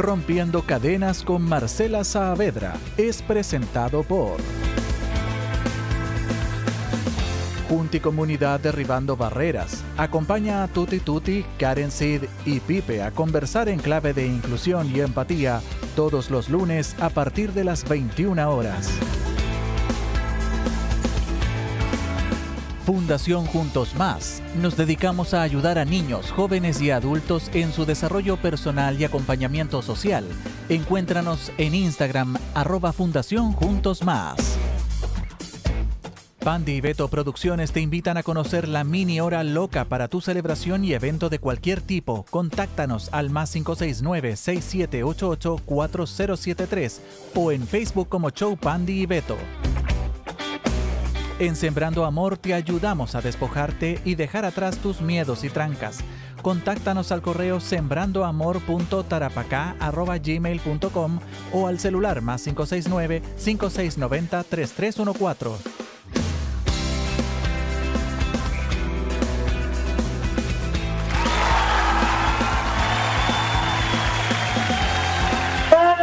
Rompiendo Cadenas con Marcela Saavedra es presentado por Junti Comunidad Derribando Barreras. Acompaña a Tuti Tuti, Karen Sid y Pipe a conversar en clave de inclusión y empatía todos los lunes a partir de las 21 horas. Fundación Juntos Más. Nos dedicamos a ayudar a niños, jóvenes y adultos en su desarrollo personal y acompañamiento social. Encuéntranos en Instagram arroba Fundación Juntos Más. Pandi y Beto Producciones te invitan a conocer la mini hora loca para tu celebración y evento de cualquier tipo. Contáctanos al más 569-6788-4073 o en Facebook como Show Pandi y Beto. En Sembrando Amor te ayudamos a despojarte y dejar atrás tus miedos y trancas. Contáctanos al correo sembrandoamor.tarapacá.gmail.com o al celular más 569-5690-3314.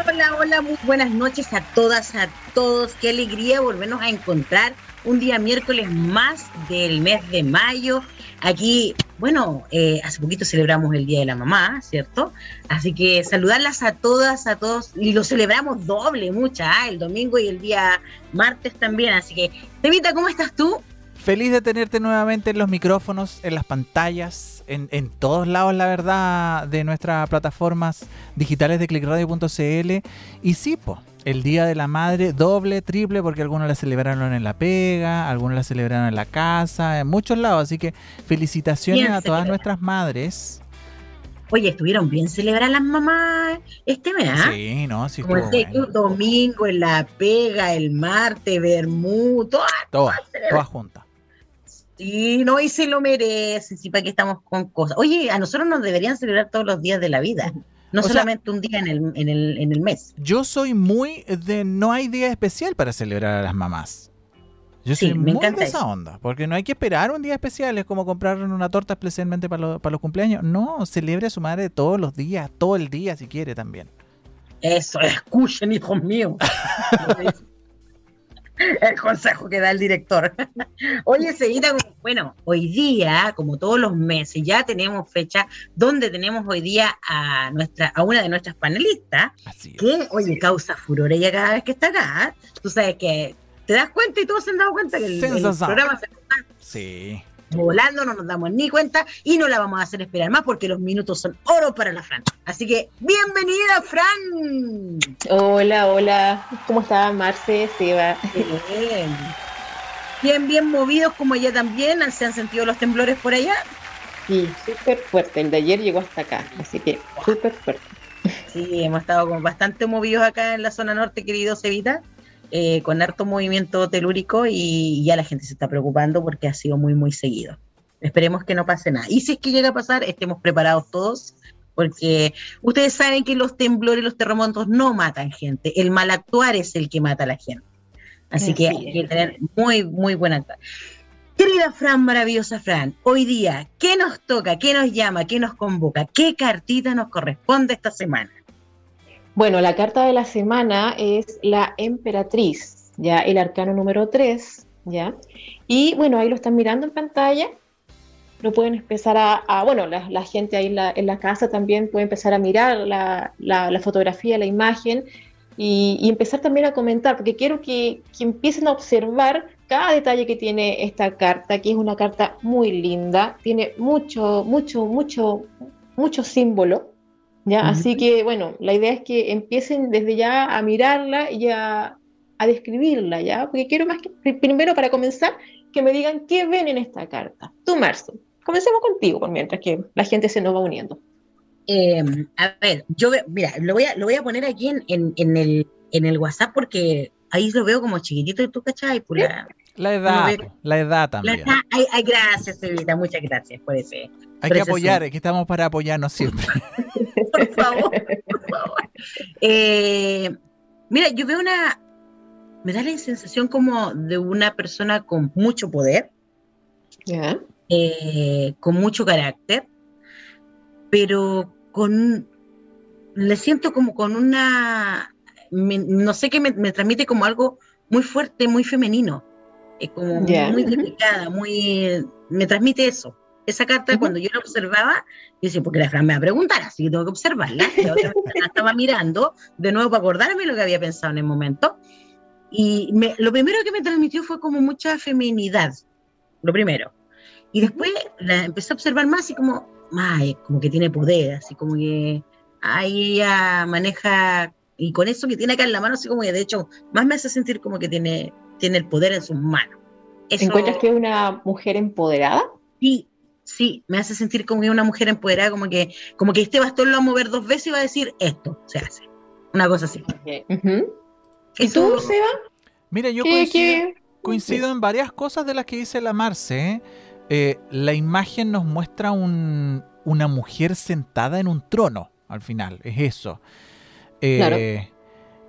Hola, hola, muy buenas noches a todas, a todos. Qué alegría volvernos a encontrar un día miércoles más del mes de mayo. Aquí, bueno, eh, hace poquito celebramos el Día de la Mamá, ¿cierto? Así que saludarlas a todas, a todos, y lo celebramos doble, mucha, ¿ah? el domingo y el día martes también. Así que, Temita, ¿cómo estás tú? Feliz de tenerte nuevamente en los micrófonos, en las pantallas, en, en todos lados, la verdad, de nuestras plataformas digitales de clickradio.cl. Y sí, po, el Día de la Madre doble, triple, porque algunos la celebraron en la pega, algunos la celebraron en la casa, en muchos lados. Así que felicitaciones Bien a todas nuestras madres. Oye, estuvieron bien celebrar las mamás este mes, ¿ah? Sí, no, sí, Como tú, bueno. domingo en la pega, el martes, Bermú, todas Todas, todas juntas. Sí, no, y se lo merecen, sí, para que estamos con cosas. Oye, a nosotros nos deberían celebrar todos los días de la vida, no O sea- solamente un día en el, en, el, en el mes. Yo soy muy de no hay día especial para celebrar a las mamás. Yo Sí, soy me muy de esa eso. onda, porque no hay que esperar un día especial, es como comprar una torta especialmente para, los- para los cumpleaños. No, celebre a su madre todos los días, todo el día si quiere también. Eso, escuchen, hijos míos. el consejo que da el director. Oye, Seguita, bueno, hoy día, como todos los meses, ya tenemos fecha donde tenemos hoy día a nuestra, a una de nuestras panelistas, Así es. que, oye, causa furor ella cada vez que está acá. Tú sabes que te das cuenta y todos se han dado cuenta que el, el programa se Sí. Volando, no nos damos ni cuenta y no la vamos a hacer esperar más porque los minutos son oro para la Fran. Así que, bienvenida, Fran. Hola, hola. ¿Cómo está Marce, Seba? Bien. Bien, bien movidos como ella también. ¿Se han sentido los temblores por allá? Sí, súper fuerte. El de ayer llegó hasta acá, así que súper fuerte. Sí, hemos estado como bastante movidos acá en la zona norte, querido Cevita, eh, con harto movimiento telúrico y ya la gente se está preocupando porque ha sido muy, muy seguido. Esperemos que no pase nada. Y si es que llega a pasar, estemos preparados todos, porque ustedes saben que los temblores, los terremotos no matan gente. El mal actuar es el que mata a la gente. Así que hay que tener muy, muy buena. Querida Fran, maravillosa Fran, hoy día, ¿qué nos toca? ¿Qué nos llama? ¿Qué nos convoca? ¿Qué cartita nos corresponde esta semana? Bueno, la carta de la semana es la emperatriz, ya el arcano número 3, ya. Y bueno, ahí lo están mirando en pantalla. Lo pueden empezar a, bueno, la, gente ahí en la, casa también puede empezar a mirar la, fotografía, la imagen y, y empezar también a comentar, porque quiero que, que empiecen a observar cada detalle que tiene esta carta, que es una carta muy linda, tiene mucho, mucho, mucho, mucho símbolo, ¿ya? Ujú. Así que, bueno, la idea es que empiecen desde ya a mirarla y a, a describirla, ¿ya? Porque quiero más que, pri- primero para comenzar, que me digan qué ven en esta carta. Tú, Marzo, comencemos contigo por mientras que la gente se nos va uniendo. Eh, a ver, yo veo, mira, lo voy a, lo voy a poner aquí en, en, en el, en el WhatsApp porque ahí lo veo como chiquitito y tú, ¿cachai? Por la, La edad, la edad la- también. ay, ay, gracias, Evita, muchas gracias por ese. Hay pero que ese apoyar, sí. aquí estamos para apoyarnos siempre. Por favor, por favor. Eh, mira, yo veo una, me da la sensación como de una persona con mucho poder, ¿Ya? eh, con mucho carácter, pero con le siento como con una, no sé qué me, transmite como algo muy fuerte, muy femenino, es como muy delicada, muy, me transmite eso. Esa carta, cuando yo la observaba, yo decía, porque la Fran me va a preguntar, así que tengo que observarla. La otra la estaba mirando, de nuevo para acordarme lo que había pensado en el momento. Y lo primero que me transmitió fue como mucha feminidad, lo primero. Y después la empecé a observar más y como, ay, como que tiene poder, así como que ahí ella maneja, y con eso que tiene acá en la mano, así como que de hecho más me hace sentir como que tiene, tiene el poder en sus manos. ¿Encuentras que es una mujer empoderada? Sí, sí, me hace sentir como que una mujer empoderada, como que, como que este bastón lo va a mover dos veces y va a decir esto se hace. Una cosa así. ¿Y tú, Seba? Mira, yo coincido, en varias cosas de las que dice la Marce. Eh, la imagen nos muestra una mujer sentada en un trono, al final, es eso. Eh,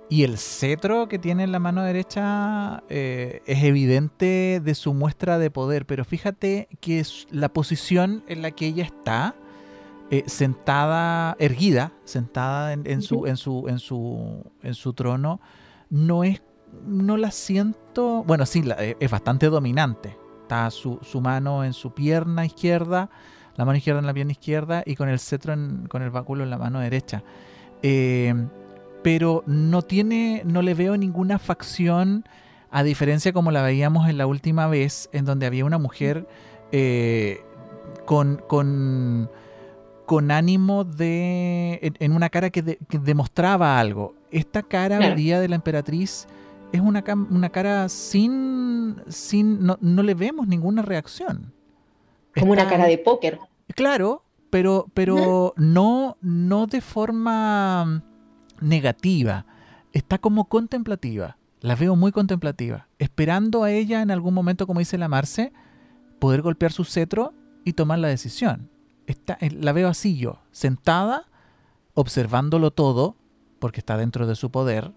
y el cetro que tiene en la mano derecha eh, es evidente de su muestra de poder, pero fíjate que es la posición en la que ella está, eh, sentada, erguida, sentada en, su, en, su, en, su, en su trono, no es, no la siento, bueno, sí, eh, es bastante dominante. Está su, su, mano en su pierna izquierda, la mano izquierda en la pierna izquierda y con el cetro, con el báculo en la mano derecha. Eh, pero no tiene, no le veo ninguna facción, a diferencia como la veíamos en la última vez, en donde había una mujer eh, con, con, con, ánimo de. En, una cara que, demostraba algo. Esta cara día de la emperatriz es una, una cara sin. sin no, le vemos ninguna reacción. Como una cara de póker. Claro, pero, pero no, no de forma negativa, está como contemplativa. La veo muy contemplativa, esperando a ella en algún momento, como dice la Marce, poder golpear su cetro y tomar la decisión. Está, eh, la veo así yo, sentada, observándolo todo, porque está dentro de su poder,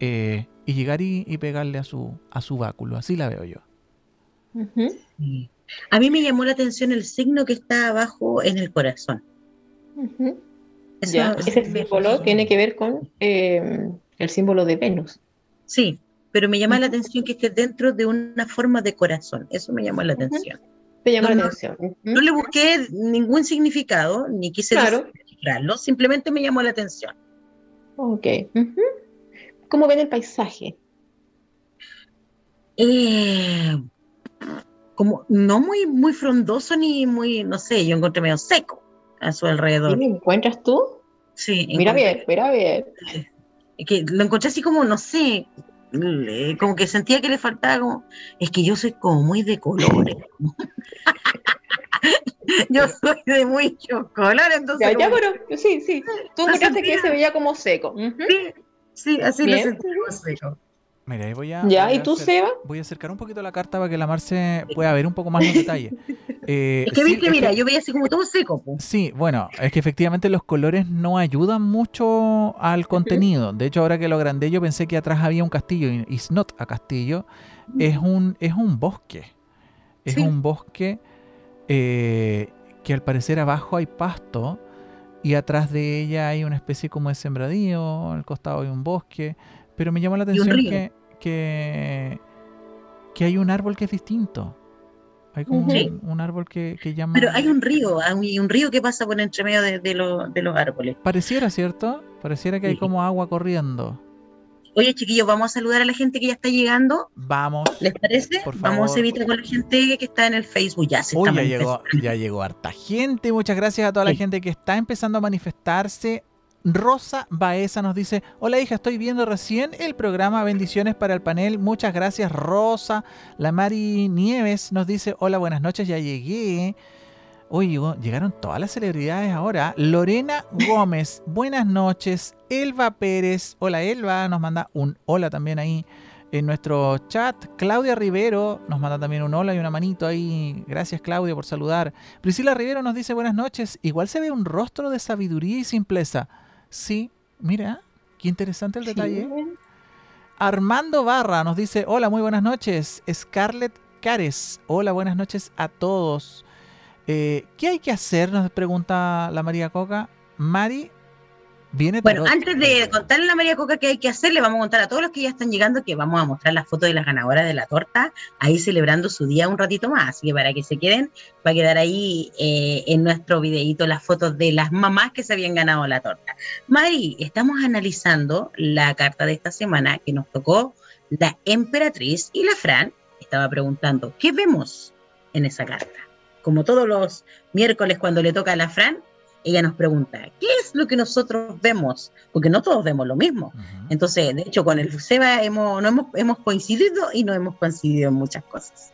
eh, y llegar y, pegarle a su, a su báculo. Así la veo yo. A mí me llamó la atención el signo que está abajo en el corazón ese símbolo tiene que ver con eh, el símbolo de Venus. Sí, pero me llama la atención que esté dentro de una forma de corazón. Eso me llamó la atención. Te llama la atención. No, le busqué ningún significado, ni quise claro. simplemente me llamó la atención. Ok. ¿Cómo ven el paisaje? Eh, como no muy, muy frondoso ni muy, no sé, yo encontré medio seco a su alrededor. ¿Y lo encuentras tú? Sí. Mira bien, mira bien. Que lo encontré así como, no sé, como que sentía que le faltaba como, es que yo soy como muy de colores. yo soy de muchos colores, entonces... Ya, pero sí, sí. Tú encontraste que se veía como seco. Sí, sí, así lo sentí como seco. Mira, ahí voy a. ¿Ya? ¿Y tú, Seba? Voy a acercar un poquito la carta para que la Marce pueda ver un poco más los detalles. Eh, es que viste, mira, yo veía así como todo seco. Sí, bueno, es que efectivamente los colores no ayudan mucho al contenido. De hecho, ahora que lo agrandé, yo pensé que atrás había un castillo y it's not a castillo. Es un, es un bosque. Es un bosque eh, que al parecer abajo hay pasto y atrás de ella hay una especie como de sembradío, al costado hay un bosque. Pero me llamó la atención que, que, que, hay un árbol que es distinto. Hay como un, árbol que, llama. Pero hay un río, hay un río que pasa por entre medio de, los árboles. Pareciera, ¿cierto? Pareciera que hay como agua corriendo. Oye, chiquillos, vamos a saludar a la gente que ya está llegando. Vamos. ¿Les parece? Vamos a evitar con la gente que está en el Facebook. Ya se ya llegó, ya llegó harta gente. Muchas gracias a toda la gente que está empezando a manifestarse. Rosa Baeza nos dice, hola hija, estoy viendo recién el programa Bendiciones para el panel. Muchas gracias Rosa. La Mari Nieves nos dice, hola, buenas noches, ya llegué. Uy, llegaron todas las celebridades ahora. Lorena Gómez, buenas noches. Elba Pérez, hola Elba, nos manda un hola también ahí en nuestro chat. Claudia Rivero nos manda también un hola y una manito ahí. Gracias Claudia por saludar. Priscila Rivero nos dice buenas noches. Igual se ve un rostro de sabiduría y simpleza. Sí, mira, qué interesante el detalle. Armando Barra nos dice, hola, muy buenas noches. Scarlett Cares, hola, buenas noches a todos. Eh, ¿Qué hay que hacer? Nos pregunta la María Coca. Mari, Viene bueno, antes de contarle a la María Coca qué hay que hacer, le vamos a contar a todos los que ya están llegando que vamos a mostrar la foto de las ganadoras de la torta, ahí celebrando su día un ratito más. Así que para que se queden, va a quedar ahí eh, en nuestro videito las fotos de las mamás que se habían ganado la torta. Mari, estamos analizando la carta de esta semana que nos tocó la emperatriz y la Fran estaba preguntando, ¿qué vemos en esa carta? Como todos los miércoles cuando le toca a la Fran, ella nos pregunta, ¿qué es lo que nosotros vemos? Porque no todos vemos lo mismo. Entonces, de hecho, con el Seba hemos, no hemos, hemos coincidido y no hemos coincidido en muchas cosas.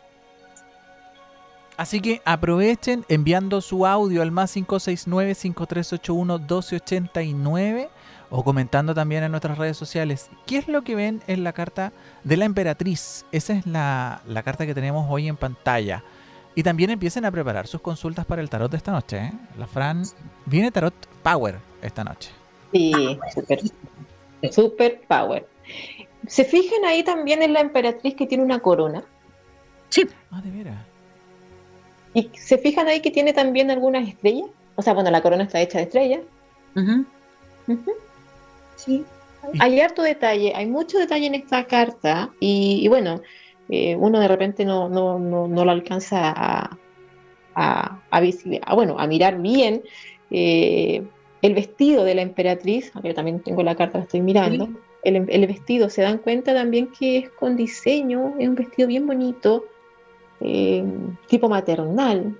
Así que aprovechen enviando su audio al más 569-5381-1289 o comentando también en nuestras redes sociales. ¿Qué es lo que ven en la carta de la emperatriz? Esa es la, la carta que tenemos hoy en pantalla. Y también empiecen a preparar sus consultas para el tarot de esta noche. ¿eh? La Fran viene tarot power esta noche. Sí, super, super power. ¿Se fijan ahí también en la emperatriz que tiene una corona? Sí. Ah, de veras. ¿Y se fijan ahí que tiene también algunas estrellas? O sea, bueno, la corona está hecha de estrellas. Sí. Hay harto detalle, hay mucho detalle en esta carta y bueno, eh, uno de repente no, no, no, no lo alcanza a, a, a, bueno, a mirar bien eh, el vestido de la emperatriz, aunque también tengo la carta, la estoy mirando, el, el, vestido, se dan cuenta también que es con diseño, es un vestido bien bonito, eh, tipo maternal.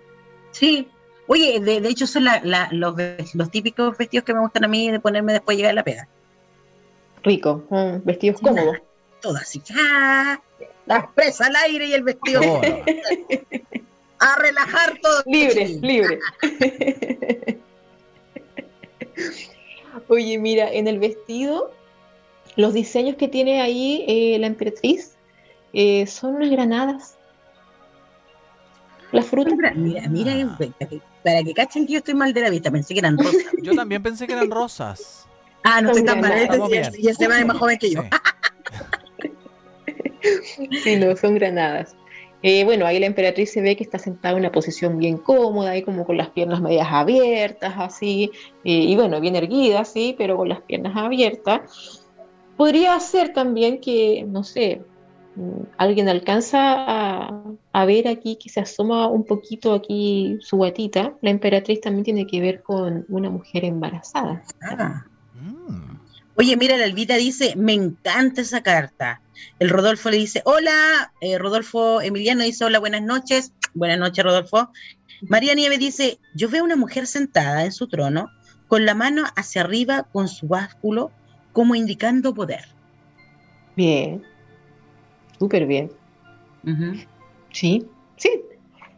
Sí, oye, de, de hecho son la, la, los, los, típicos vestidos que me gustan a mí de ponerme después de llegar a la peda. Rico, vestidos cómodos. Todas así, ¡ah! La presa al aire y el vestido. A relajar todo. Libre, libre. Oye, mira, en el vestido, los diseños que tiene ahí eh, la emperatriz eh, son unas granadas. Las frutas. Mira, mira, ah. para que cachen que yo estoy mal de la vista, pensé que eran rosas. Yo también pensé que eran rosas. Ah, no estoy tan mal. Y este va más joven que yo. sí, no, son granadas. Eh, bueno, ahí la emperatriz se ve que está sentada en una posición bien cómoda, ahí como con las piernas medias abiertas, así, eh, y bueno, bien erguida, sí, pero con las piernas abiertas. Podría ser también que, no sé, mm, alguien alcanza a, ver aquí que se asoma un poquito aquí su guatita. La emperatriz también tiene que ver con una mujer embarazada. Ah. Oye, mira, la Elvita dice, me encanta esa carta. El Rodolfo le dice, hola, eh, Rodolfo Emiliano dice, hola, buenas noches. Buenas noches, Rodolfo. María Nieve dice, yo veo una mujer sentada en su trono, con la mano hacia arriba, con su básculo, como indicando poder. Bien, súper bien. Sí, sí.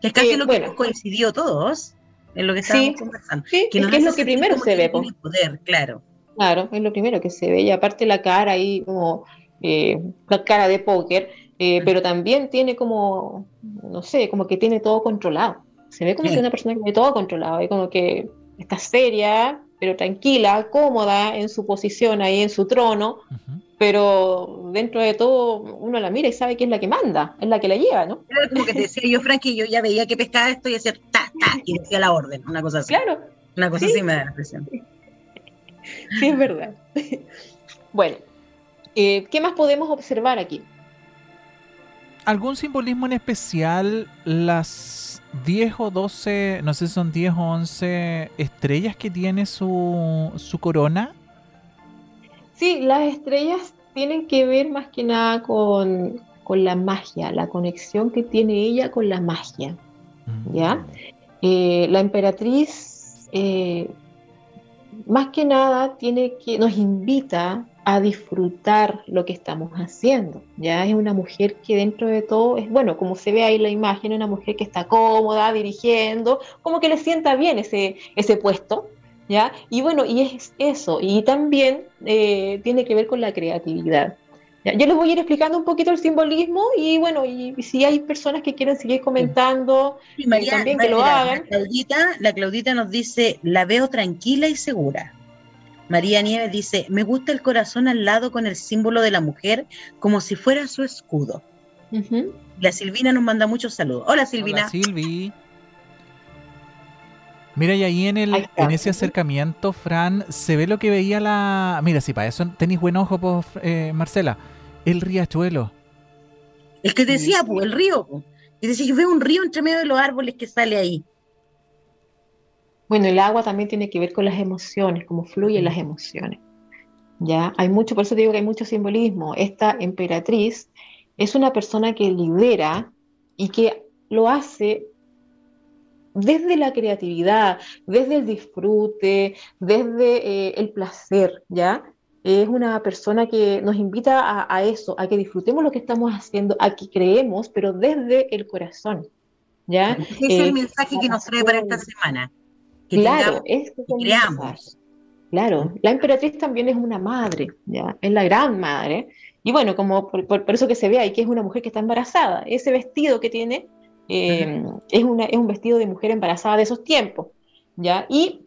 Que es casi lo que coincidió todos en lo que estábamos conversando. Sí, que, es, lo que primero se ve. Poder, claro. Claro, es lo primero que se ve. Y aparte la cara ahí como eh, la cara de póker, eh, pero también tiene como, no sé, como que tiene todo controlado. Se ve como que es una persona que tiene todo controlado, y como que está seria, pero tranquila, cómoda en su posición ahí en su trono, pero dentro de todo uno la mira y sabe que es la que manda, es la que la lleva, ¿no? Era como que te decía yo, Frankie, yo ya veía que pescaba esto y decía ta, ta, y decía la orden, una cosa así. Claro. Una cosa así me da la impresión. Sí, es verdad. bueno, eh, ¿qué más podemos observar aquí? ¿Algún simbolismo en especial? Las 10 o 12, no sé si son 10 o 11 estrellas que tiene su, su corona. Sí, las estrellas tienen que ver más que nada con, con la magia, la conexión que tiene ella con la magia. ¿Ya? Mm. Eh, la emperatriz eh, más que nada tiene que, nos invita a disfrutar lo que estamos haciendo. Ya es una mujer que dentro de todo es, bueno, como se ve ahí la imagen, una mujer que está cómoda, dirigiendo, como que le sienta bien ese, ese puesto. ¿Ya? Y bueno, y es eso, y también eh, tiene que ver con la creatividad. Yo les voy a ir explicando un poquito el simbolismo y bueno, y, si hay personas que quieren seguir comentando, también que lo hagan. La Claudita, la Claudita nos dice, la veo tranquila y segura. María Nieves dice, me gusta el corazón al lado con el símbolo de la mujer como si fuera su escudo. La Silvina nos manda muchos saludos. Hola Silvina. Hola Silvi. Mira, y ahí en, el, en ese acercamiento, Fran, se ve lo que veía la... Mira, si para eso tenéis buen ojo, pues, eh, Marcela, el riachuelo. El que decía, pues, el río. Y decía, yo veo un río entre medio de los árboles que sale ahí. Bueno, el agua también tiene que ver con las emociones, cómo fluyen las emociones. Ya, hay mucho, por eso digo que hay mucho simbolismo. Esta emperatriz es una persona que lidera y que lo hace desde la creatividad, desde el disfrute, desde eh, el placer, ¿ya? Es una persona que nos invita a, eso, a que disfrutemos lo que estamos haciendo, a que creemos, pero desde el corazón, ¿ya? Ese es el eh, mensaje que nos trae para esta semana. claro, es que creamos. Claro, la emperatriz también es una madre, ¿ya? Es la gran madre. Y bueno, como por, por eso que se ve ahí que es una mujer que está embarazada, ese vestido que tiene eh, es, una, es un vestido de mujer embarazada de esos tiempos, ¿ya? Y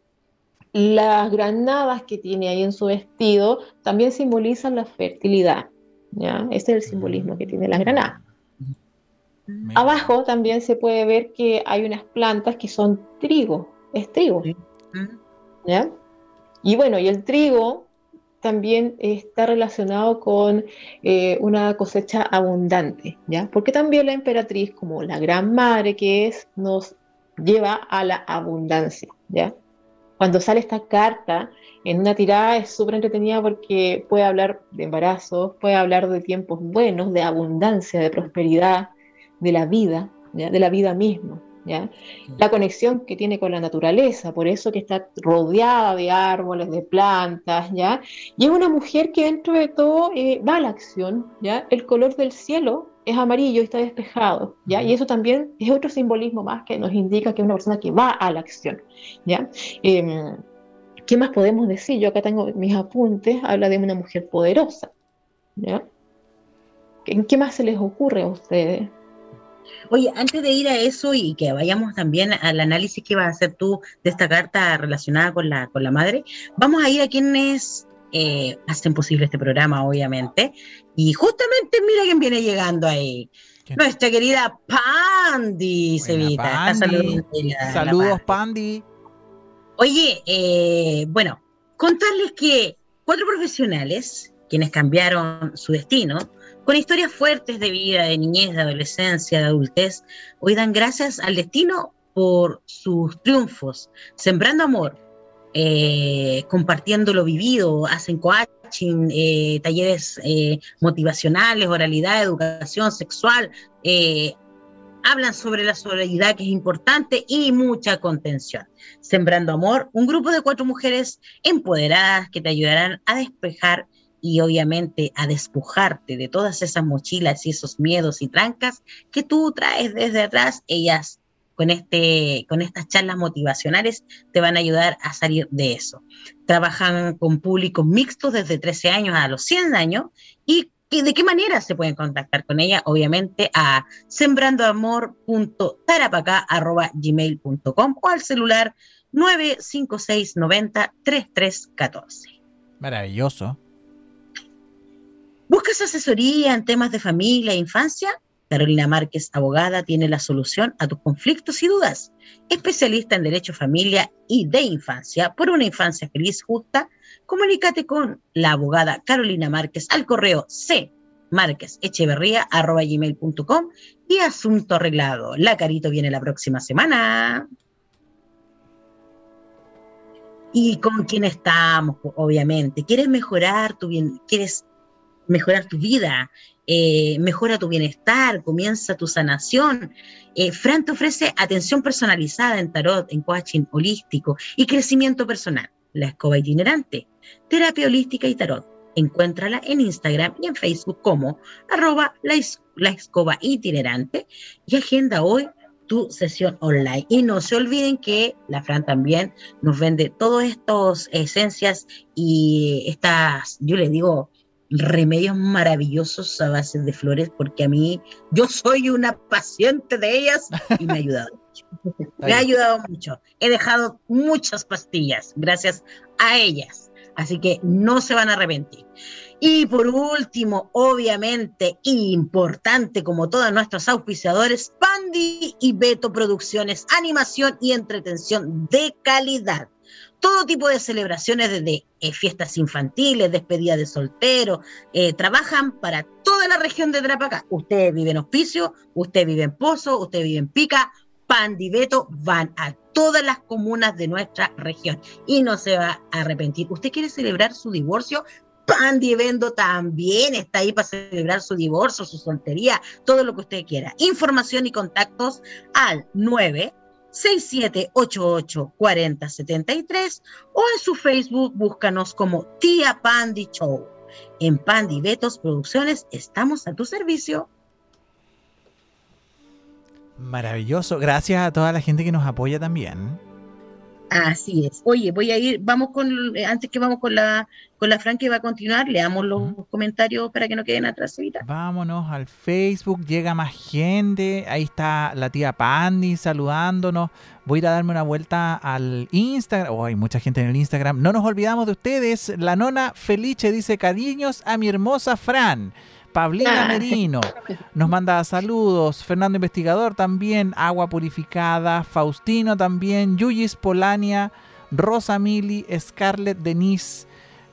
las granadas que tiene ahí en su vestido también simbolizan la fertilidad, ¿ya? Ese es el simbolismo que tiene las granadas. Abajo también se puede ver que hay unas plantas que son trigo, es trigo, ¿ya? Y bueno, y el trigo también está relacionado con eh, una cosecha abundante, ¿ya? Porque también la emperatriz, como la gran madre que es, nos lleva a la abundancia, ¿ya? Cuando sale esta carta en una tirada es súper entretenida porque puede hablar de embarazo, puede hablar de tiempos buenos, de abundancia, de prosperidad, de la vida, ¿ya? de la vida misma, la conexión que tiene con la naturaleza, por eso que está rodeada de árboles, de plantas, ¿ya? Y es una mujer que dentro de todo eh, va a la acción, ¿ya? El color del cielo es amarillo y está despejado, ¿ya? Y eso también es otro simbolismo más que nos indica que es una persona que va a la acción, ¿ya? Em, ¿Qué más podemos decir? Yo acá tengo mis apuntes, habla de una mujer poderosa, ¿ya? ¿Qué más se les ocurre a ustedes? Oye, antes de ir a eso y que vayamos también al análisis que vas a hacer tú de esta carta relacionada con la, con la madre, vamos a ir a quienes eh, hacen posible este programa, obviamente. Y justamente mira quién viene llegando ahí. Nuestra querida Pandy, Sevita. Saludos, Pandy. Oye, eh, bueno, contarles que cuatro profesionales, quienes cambiaron su destino, con historias fuertes de vida, de niñez, de adolescencia, de adultez, hoy dan gracias al destino por sus triunfos, sembrando amor, eh, compartiendo lo vivido, hacen coaching, eh, talleres eh, motivacionales, oralidad, educación sexual, hablan sobre la solidaridad que es importante y mucha contención. Sembrando Amor, un grupo de cuatro mujeres empoderadas que te ayudarán a despejar y obviamente a despojarte de todas esas mochilas y esos miedos y trancas que tú traes desde atrás, ellas con, este, con estas charlas motivacionales te van a ayudar a salir de eso. Trabajan con públicos mixtos desde 13 años a los 100 años y ¿De qué manera se pueden contactar con ella? Obviamente a sembrandoamor.tarapacá.gmail.com o al celular 956 90 3314. Maravilloso. ¿Buscas asesoría en temas de familia e infancia? Carolina Márquez, abogada, tiene la solución a tus conflictos y dudas. Especialista en Derecho, Familia y de Infancia, por una infancia feliz, justa, comunícate con la abogada Carolina Márquez al correo c y asunto arreglado. La Carito viene la próxima semana. ¿Y con quién estamos? Obviamente. ¿Quieres mejorar tu bien? ¿Quieres mejorar tu vida, eh, mejora tu bienestar, comienza tu sanación. Eh, Fran te ofrece atención personalizada en tarot, en coaching holístico y crecimiento personal. La escoba itinerante, terapia holística y tarot. Encuéntrala en Instagram y en Facebook como arroba la, escoba itinerante y agenda hoy tu sesión online. Y no se olviden que la Fran también nos vende todas estas esencias y estas, yo les digo, remedios maravillosos a base de flores, porque a mí, yo soy una paciente de ellas y me ha ayudado mucho. Me ha ayudado mucho. He dejado muchas pastillas gracias a ellas. Así que no se van a arrepentir. Y por último, obviamente, importante como todos nuestros auspiciadores, Pandi y Beto Producciones, animación y entretención de calidad. Todo tipo de celebraciones, desde eh, fiestas infantiles, despedidas de soltero, eh, trabajan para toda la región de Trapacá. Usted vive en Hospicio, usted vive en Pozo, usted vive en Pica, Pandi y Beto van a todas las comunas de nuestra región y no se va a arrepentir. ¿Usted quiere celebrar su divorcio? Pandy Vendo también está ahí para celebrar su divorcio, su soltería, todo lo que usted quiera. Información y contactos al 9 4073 o en su Facebook búscanos como Tía Pandy Show. En Pandy Betos Producciones estamos a tu servicio. Maravilloso. Gracias a toda la gente que nos apoya también. Así es. Oye, voy a ir, vamos con, eh, antes que vamos con la, con la Fran que va a continuar, leamos los comentarios para que no queden atrás. Vámonos al Facebook, llega más gente, ahí está la tía Pandy saludándonos. Voy a ir a darme una vuelta al Instagram, oh, hay mucha gente en el Instagram. No nos olvidamos de ustedes, la nona Felice dice cariños a mi hermosa Fran. Pablina ah. Merino nos manda saludos. Fernando Investigador también. Agua Purificada. Faustino también. Yuyis Polania. Rosa Mili. Scarlett Denise.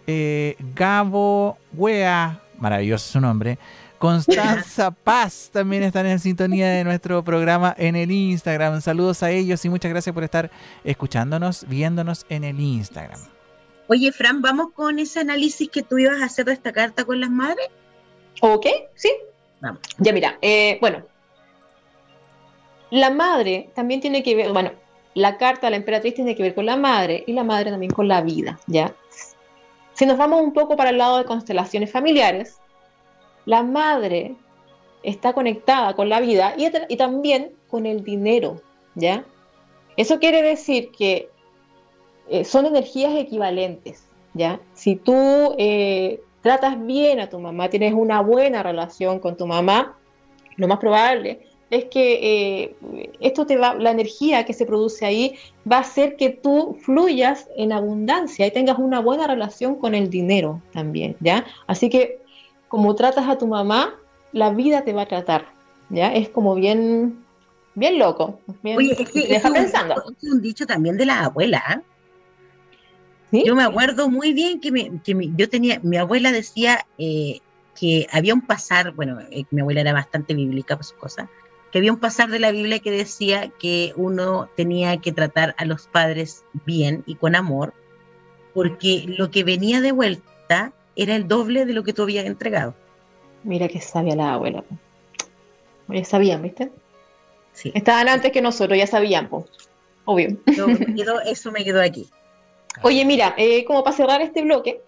Eh, Gabo Wea. Maravilloso su nombre. Constanza Paz también están en sintonía de nuestro programa en el Instagram. Saludos a ellos y muchas gracias por estar escuchándonos, viéndonos en el Instagram. Oye, Fran, vamos con ese análisis que tú ibas a hacer de esta carta con las madres. Ok, sí. Vamos. Ya mira, eh, bueno, la madre también tiene que ver, bueno, la carta de la emperatriz tiene que ver con la madre y la madre también con la vida, ¿ya? Si nos vamos un poco para el lado de constelaciones familiares, la madre está conectada con la vida y, también con el dinero, ¿ya? Eso quiere decir que eh, son energías equivalentes, ¿ya? Si tú eh, tratas bien a tu mamá, tienes una buena relación con tu mamá, lo más probable es que eh, esto te va, la energía que se produce ahí va a hacer que tú fluyas en abundancia y tengas una buena relación con el dinero también, ¿ya? Así que como tratas a tu mamá, la vida te va a tratar, ¿ya? Es como bien, bien loco. Oye, es que deja pensando. Es un dicho también de la abuela, ¿eh? Yo me acuerdo muy bien que, yo tenía, mi abuela decía eh, que había un pasar, bueno, eh, mi abuela era bastante bíblica por sus cosas, que había un pasar de la Biblia que decía que uno tenía que tratar a los padres bien y con amor, porque lo que venía de vuelta era el doble de lo que tú habías entregado. Mira que sabía la abuela. Ya sabían, ¿viste? Sí. Estaban antes que nosotros, ya sabían, pues. Obvio. eso me quedó aquí. Oye, mira, eh, como para cerrar este bloque,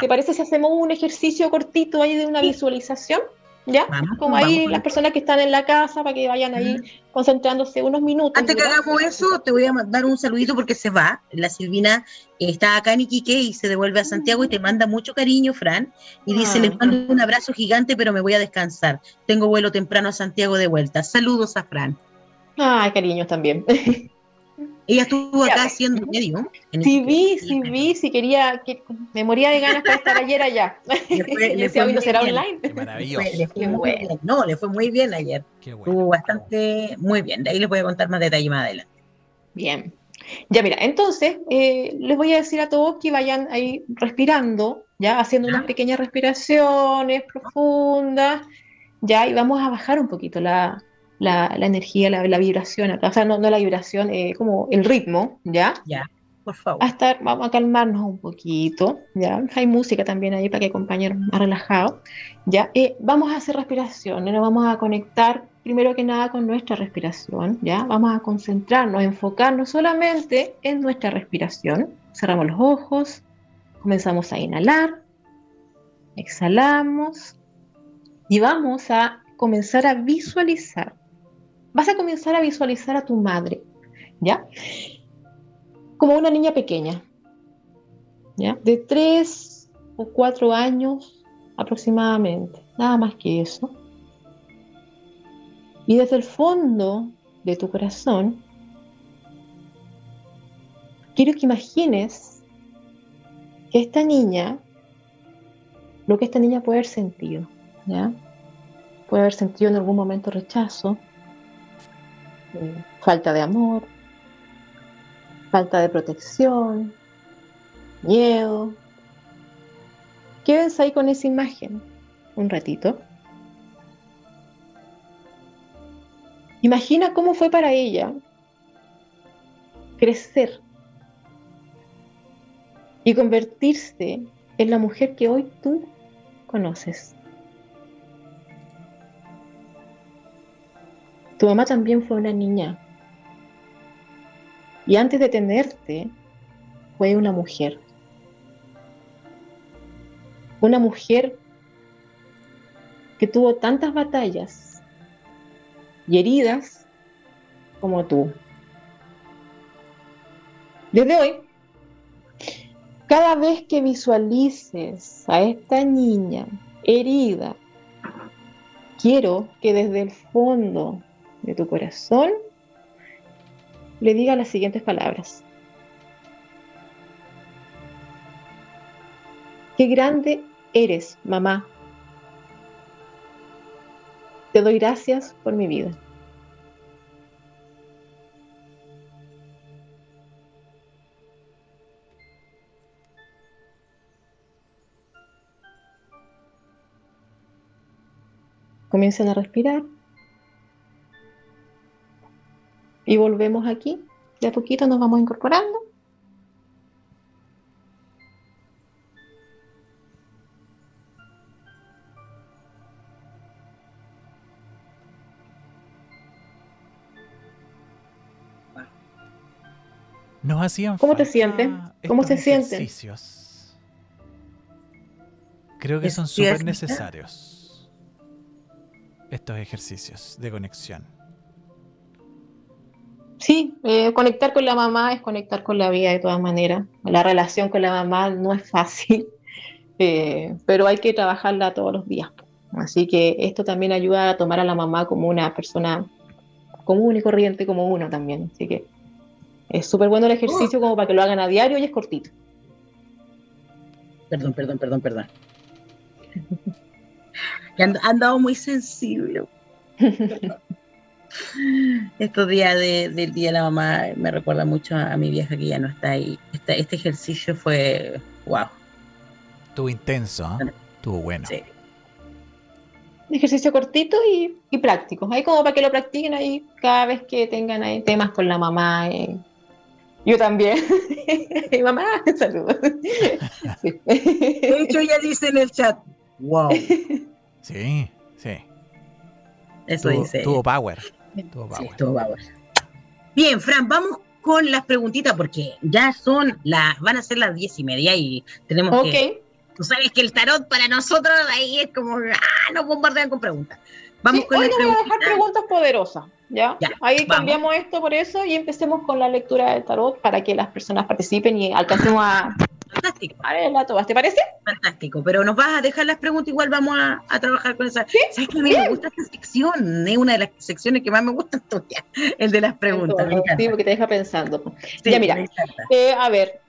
¿te parece si hacemos un ejercicio cortito ahí de una visualización? ¿Ya? como ahí las personas que están en la casa para que vayan ahí concentrándose unos minutos. Antes que hagamos eso, te voy a dar un saludito porque se va. La Silvina está acá en Iquique y se devuelve a Santiago y te manda mucho cariño, Fran. Y dice, les mando un abrazo gigante, pero me voy a descansar. Tengo vuelo temprano a Santiago de vuelta. Saludos a Fran. Ay, cariños también. Ella estuvo acá haciendo medio. Sí vi, sí vi, sí quería, que, me moría de ganas para estar ayer allá. Le fue, le fue será online. Maravilloso. Le fue muy bien. No, le fue muy bien ayer. Estuvo bastante muy bien. De ahí les voy a contar más detalles más adelante. Bien. Ya mira, entonces eh, les voy a decir a todos que vayan ahí respirando, ya haciendo unas pequeñas respiraciones profundas, ya y vamos a bajar un poquito la, la, energía, la, vibración o sea, no, la vibración, eh, como el ritmo, ¿ya? Ya, por favor. A estar, vamos a calmarnos un poquito, ¿ya? Hay música también ahí para que acompañe más relajado, ¿ya? Eh, vamos a hacer respiración, nos vamos a conectar primero que nada con nuestra respiración, ¿ya? Vamos a concentrarnos, enfocarnos solamente en nuestra respiración. Cerramos los ojos, comenzamos a inhalar, exhalamos y vamos a comenzar a visualizar vas a comenzar a visualizar a tu madre, ¿ya? Como una niña pequeña, ¿ya? De tres o cuatro años aproximadamente, nada más que eso. Y desde el fondo de tu corazón, quiero que imagines que esta niña lo que esta niña puede haber sentido, ¿ya? Puede haber sentido en algún momento rechazo, falta de amor, falta de protección, miedo. Quédense ahí con esa imagen un ratito. Imagina cómo fue para ella crecer y convertirse en la mujer que hoy tú conoces. Tu mamá también fue una niña. Y antes de tenerte, fue una mujer. Una mujer que tuvo tantas batallas y heridas como tú. Desde hoy, cada vez que visualices a esta niña herida, quiero que desde el fondo de tu corazón le diga las siguientes palabras. Qué grande eres, mamá. Te doy gracias por mi vida. Comiencen a respirar. Y volvemos aquí. De a poquito nos vamos incorporando. Nos hacían ¿Cómo te sientes? ¿Cómo se sienten? Creo que son súper necesarios estos ejercicios de conexión. Sí, eh, conectar con la mamá es conectar con la vida de todas maneras. La relación con la mamá no es fácil, eh, pero hay que trabajarla todos los días. Así que esto también ayuda a tomar a la mamá como una persona común y corriente como uno también. Así que es súper bueno el ejercicio como para que lo hagan a diario y es cortito. Perdón, perdón, perdón, perdón. han, andado muy sensible. Estos días del Día de la Mamá me recuerda mucho a, mi vieja que ya no está ahí. Este, este ejercicio fue wow. Estuvo intenso, ¿eh? estuvo bueno. Sí. Ejercicio cortito y, y, práctico. Ahí como para que lo practiquen ahí cada vez que tengan ahí temas con la mamá. Eh, yo también. Mi mamá, saludos. De hecho, ella dice en el chat, wow. Sí, sí. Eso dice. Tuvo power. Tuvo power. Bien, Fran, vamos con las preguntitas porque ya son las, van a ser las diez y media y tenemos que. Tú sabes que el tarot para nosotros ahí es como, ah, nos bombardean con preguntas. Vamos con hoy voy a dejar preguntas poderosas. ¿ya? Ahí cambiamos esto por eso y empecemos con la lectura del tarot para que las personas participen y alcancemos a... Fantástico. A ver, la ¿te parece? Fantástico, pero nos vas a dejar las preguntas, igual vamos a, trabajar con esa. ¿Sabes que a mí me gusta esta sección? Es una de las secciones que más me gusta tuya, el de las preguntas. Sí, porque te deja pensando. ya, mira, eh, a ver,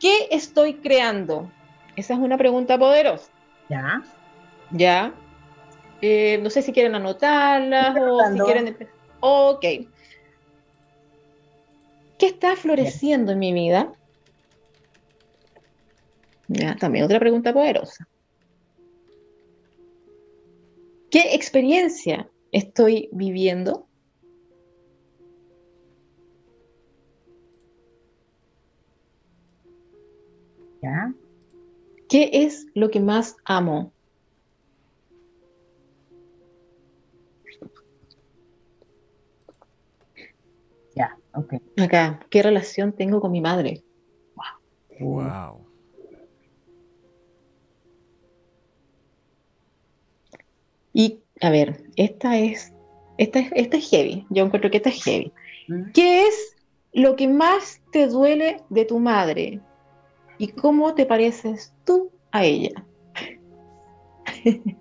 ¿qué estoy creando? Esa es una pregunta poderosa. Ya. Ya. Eh, no sé si quieren anotarlas o si quieren Ok. ¿Qué está floreciendo en mi vida? Ya, también otra pregunta poderosa. ¿Qué experiencia estoy viviendo? ¿Ya? ¿Qué es lo que más amo? Acá, ¿qué relación tengo con mi madre? Wow. wow. Y a ver, esta es, esta es, esta es heavy. Yo encuentro que esta es heavy. Mm. ¿Qué es lo que más te duele de tu madre? ¿Y cómo te pareces tú a ella? ¿Qué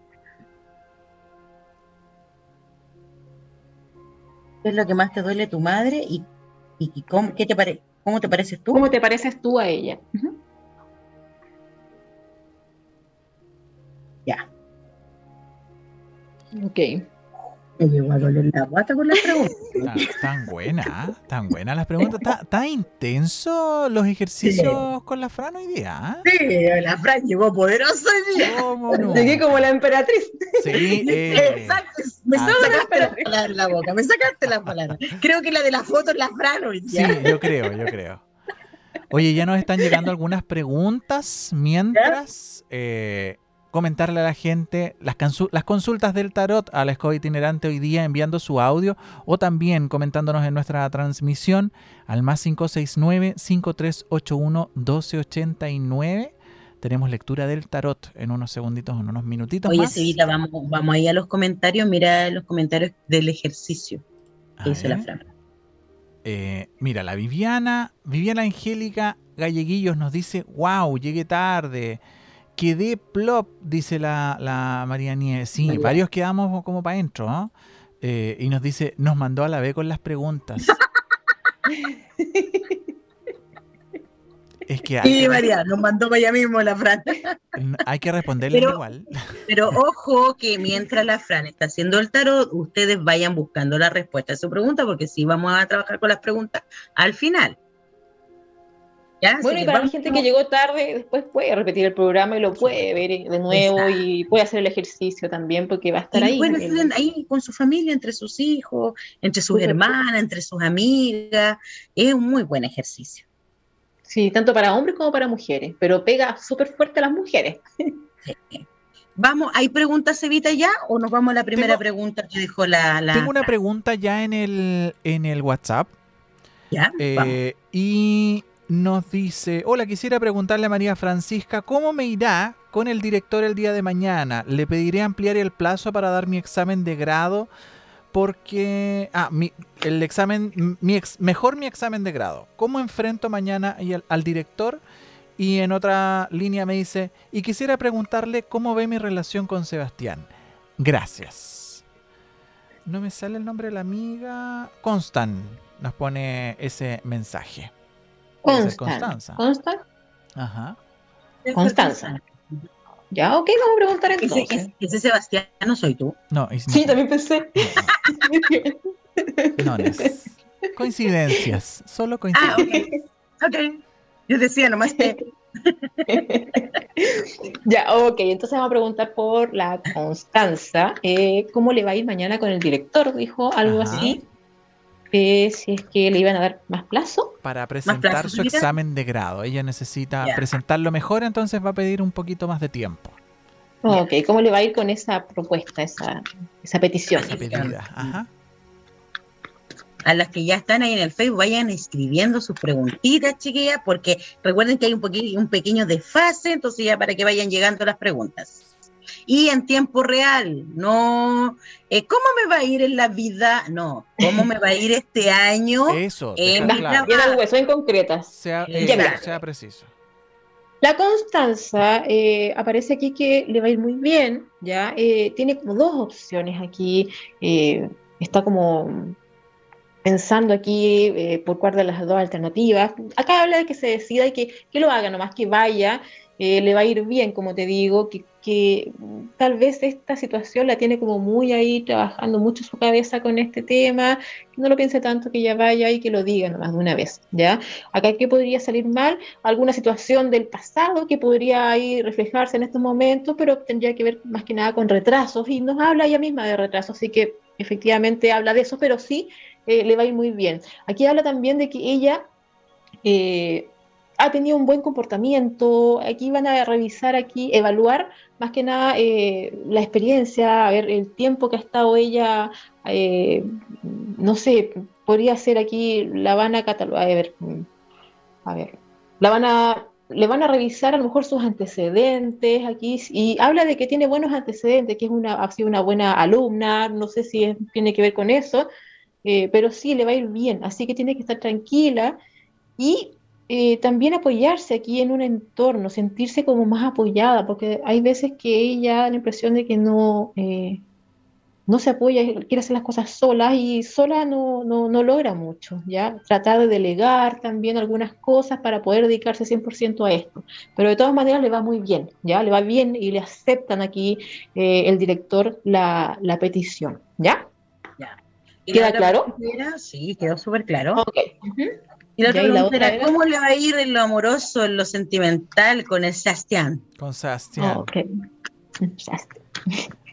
es lo que más te duele de tu madre y ¿Y cómo, qué te pare, cómo te pareces tú? ¿Cómo te pareces tú a ella? Ok. Me llegó a doler la guata con la pregunta. Tan, tan buena, tan buena las preguntas. Tan, tan intenso los ejercicios con la Fran hoy día. ¿eh? Sí, la Fran llegó poderosa hoy día. ¿Cómo no? Llegué como la emperatriz. Sí, eh, Exacto. Me ah, sacaste la palabra en la boca, me sacaste la palabra. Creo que la de la foto es la Fran hoy sí, día. yo creo, yo creo. Oye, ya nos están llegando algunas preguntas mientras eh, comentarle a la gente las, las consultas del tarot a la escoba itinerante hoy día enviando su audio o también comentándonos en nuestra transmisión al más 569-5381-1289. Tenemos lectura del tarot en unos segunditos, en unos minutitos Oye, más. Vamos, vamos ahí a los comentarios. Mira los comentarios del ejercicio que hizo la. Fran. Eh, mira, la Viviana, Viviana Angélica Galleguillos nos dice, wow, llegué tarde. Quedé plop, dice la, la María Nieves. Sí, María. varios quedamos como para adentro, ¿no? Eh, y nos dice, nos mandó a la B con las preguntas. es que hay, Sí, que, María, nos mandó para allá mismo la Fran. hay que responderle Pero- igual. Pero ojo que mientras la Fran está haciendo el tarot, ustedes vayan buscando la respuesta a su pregunta, porque sí vamos a trabajar con las preguntas al final. Bueno, y para la vamos- gente que llegó tarde, después puede repetir el programa y lo puede ver de nuevo Exacto. y puede hacer el ejercicio también porque va a estar y ahí. pueden hacer ahí con su familia, entre sus hijos, entre sus hermanas, entre sus amigas. Es un muy buen ejercicio. Sí, tanto para hombres como para mujeres, pero pega súper fuerte a las mujeres. Vamos, ¿hay preguntas, Evita, ya? ¿O nos vamos a la primera Tengo- pregunta que dejó la. la Tengo una pregunta ya en el, en el WhatsApp. ¿Ya? Vamos. Eh, y nos dice, hola, quisiera preguntarle a María Francisca, ¿cómo me irá con el director el día de mañana? Le pediré ampliar el plazo para dar mi examen de grado porque... Ah, mi, el examen, mi ex- mejor mi examen de grado. ¿Cómo enfrento mañana al, al director? Y en otra línea me dice, y quisiera preguntarle cómo ve mi relación con Sebastián. Gracias. No me sale el nombre de la amiga. Constan nos pone ese mensaje. Puede ser Consta. Constanza. ¿Consta? Ajá. Constanza. Ya, ok, vamos a preguntar Ese, entonces. ese- ese Sebastián no soy tú. No, es- Sí, también pensé. no, no es- Coincidencias. Solo Ah, coincidencias. ok. Ok. Yo decía nomás que. ya, ok, entonces vamos a preguntar por la Constanza. eh, ¿Cómo le va a ir mañana con el director? Dijo algo Ajá. así. Eh, si es que le iban a dar más plazo. Para presentar plazo, su examen de grado. Ella necesita presentarlo mejor, entonces va a pedir un poquito más de tiempo. Ok, ¿cómo le va a ir con esa propuesta, esa, esa petición? Esa pedida. Ajá. A las que ya están ahí en el Facebook, vayan escribiendo sus preguntitas, chiquillas, porque recuerden que hay un, un pequeño desfase, entonces ya para que vayan llegando las preguntas. Y en tiempo real, no, eh, ¿cómo me va a ir en la vida? No, ¿cómo me va a ir este año? Eso. Eh, dejar más claro. Bien al hueso, en concretas. Sea, eh, sea preciso. La Constanza eh, aparece aquí que le va a ir muy bien, ¿ya? Eh, tiene como dos opciones aquí. eh, está como pensando aquí eh, por cuál de las dos alternativas. Acá habla de que se decida y que, que lo haga, nomás que vaya, eh, le va a ir bien, como te digo, que, que tal vez esta situación la tiene como muy ahí trabajando mucho su cabeza con este tema, que no lo piense tanto, que ya vaya y que lo diga nomás de una vez, ¿ya? Acá, ¿qué podría salir mal? Alguna situación del pasado que podría ahí reflejarse en estos momentos, pero tendría que ver más que nada con retrasos, y nos habla ella misma de retrasos, así que efectivamente habla de eso, pero sí eh, le va a ir muy bien. Aquí habla también de que ella eh, ha tenido un buen comportamiento, aquí van a revisar, aquí, evaluar más que nada eh, la experiencia, a ver el tiempo que ha estado ella, eh, no sé, podría ser aquí, la van a catalogar, a ver, mm, a ver, la van a, le van a revisar a lo mejor sus antecedentes aquí, y habla de que tiene buenos antecedentes, que es una, ha sido una buena alumna, no sé si tiene que ver con eso, eh, pero sí le va a ir bien, así que tiene que estar tranquila y eh, también apoyarse aquí en un entorno, sentirse como más apoyada, porque hay veces que ella da la impresión de que no, eh, no se apoya, quiere hacer las cosas sola y sola no, no, no, logra mucho, ¿ya? Tratar de delegar también algunas cosas para poder dedicarse 100% a esto. Pero de todas maneras le va muy bien, ¿ya? Le va bien y le aceptan aquí eh, el director la, la petición, ¿ya? Ya. ¿Queda claro? sí, quedó súper claro. Ok. Y la otra era, ¿cómo le va a ir en lo amoroso, en lo sentimental con el Sebastián? Con Sebastián. ok.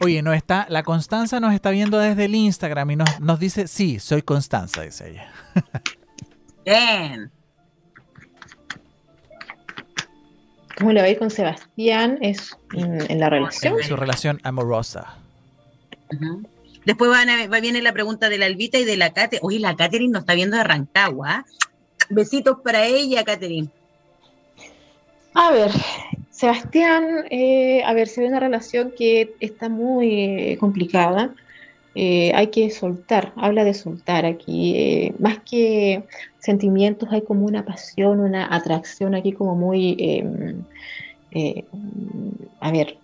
Oye, no está, la Constanza nos está viendo desde el Instagram y nos, nos dice, sí, soy Constanza, dice ella. Bien. ¿Cómo le va a ir con Sebastián? Es en, la relación. En su relación amorosa. Después va, va, viene la pregunta de la Albita y de la Kate. Oye, la Katherine nos está viendo de Rancagua. Besitos para ella, Katherine. A ver, Sebastián, eh, a ver, se ve una relación que está muy eh, complicada. Eh, hay que soltar, habla de soltar aquí. más que sentimientos, hay como una pasión, una atracción aquí como muy, em, a ver,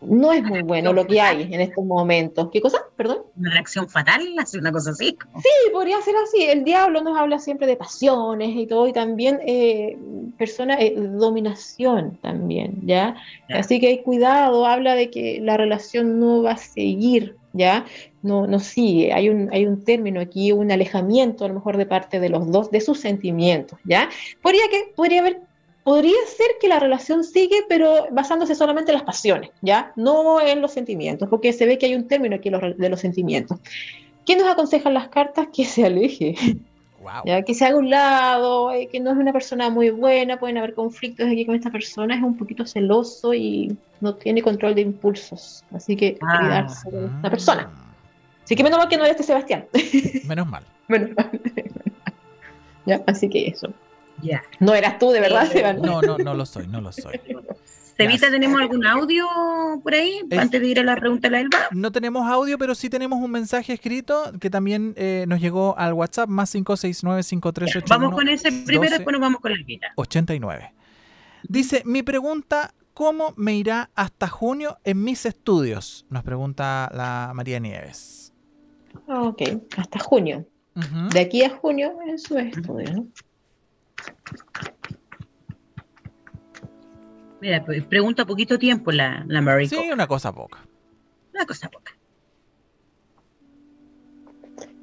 no es muy bueno lo que hay en estos momentos. ¿Qué cosa? Perdón. Una reacción fatal, una cosa así. Sí, podría ser así. El diablo nos habla siempre de pasiones y todo, y también eh, persona, eh, dominación también, ¿ya? Así que hay cuidado, habla de que la relación no va a seguir, ¿ya? No, no sigue. Hay un, hay un término aquí, un alejamiento a lo mejor de parte de los dos, de sus sentimientos, ¿ya? Podría, que, podría haber podría ser que la relación sigue, pero basándose solamente en las pasiones, ¿ya? No en los sentimientos, porque se ve que hay un término aquí de los sentimientos. ¿Qué nos aconsejan las cartas? Que se aleje. ¿Ya? Que se haga un lado, eh, que no es una persona muy buena, pueden haber conflictos aquí con esta persona, es un poquito celoso y no tiene control de impulsos. Así que ah, cuidarse de esta persona. Así que menos mal que no es este Sebastián. Menos mal. menos mal. ¿Ya? Así que eso. No eras tú, de verdad, No, no, no lo soy, no lo soy. Sevita, ¿tenemos algún audio por ahí antes de ir a la pregunta de la Elba? No tenemos audio, pero sí tenemos un mensaje escrito que también eh, nos llegó al WhatsApp, más 569-5381. Vamos con ese primero, después nos vamos con la Elvita. 89. Dice, mi pregunta, ¿cómo me irá hasta junio en mis estudios? Nos pregunta la María Nieves. Ok, hasta junio. De aquí a junio en su estudio, ¿no? Mira, pues, pregunta poquito tiempo la, la Sí, una cosa poca. Una cosa poca.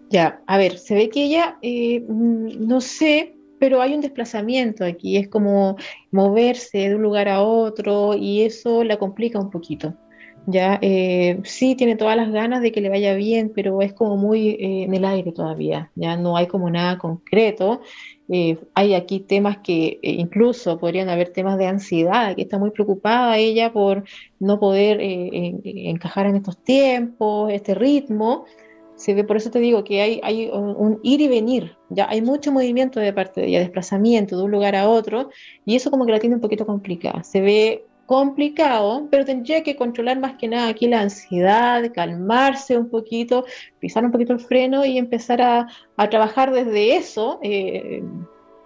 Ya, a ver, se ve que ella, eh, mm, no sé, pero hay un desplazamiento aquí, es como moverse de un lugar a otro y eso la complica un poquito. Ya, eh, sí tiene todas las ganas de que le vaya bien, pero es como muy eh, en el aire todavía, ya no hay como nada concreto eh, hay aquí temas que eh, incluso podrían haber temas de ansiedad, que está muy preocupada ella por no poder eh, encajar en estos tiempos, este ritmo. Se ve, por eso te digo que hay, hay un, ir y venir, ya hay mucho movimiento de parte de ella, desplazamiento de un lugar a otro, y eso como que la tiene un poquito complicada. Se ve complicado, pero tendría que controlar más que nada aquí la ansiedad, calmarse un poquito, pisar un poquito el freno y empezar a, trabajar desde eso eh,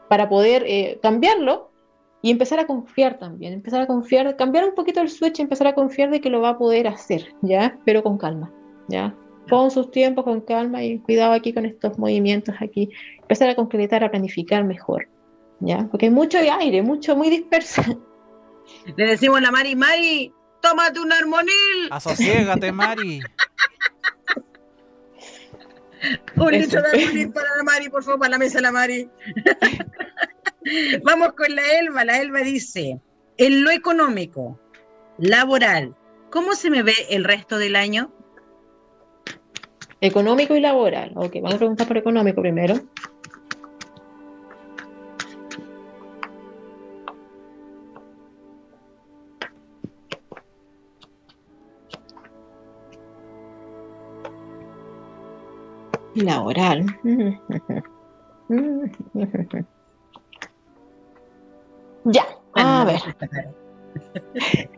para poder eh, cambiarlo y empezar a confiar también, empezar a confiar, cambiar un poquito el switch, empezar a confiar de que lo va a poder hacer, ¿ya? Pero con calma, ¿ya? Con sus tiempos, con calma y cuidado aquí con estos movimientos aquí, empezar a concretar, a planificar mejor, ¿ya? Porque hay mucho aire, mucho, muy disperso. Le decimos a la Mari, Mari, tómate un armonil. Asociégate, Mari. un litro de armonil para la Mari, por favor, para la mesa la Mari. Vamos con la Elba. La Elba dice, en lo económico, laboral, ¿cómo se me ve el resto del año? Económico y laboral. Ok, vamos a preguntar por económico primero. Laboral. ya, a ver.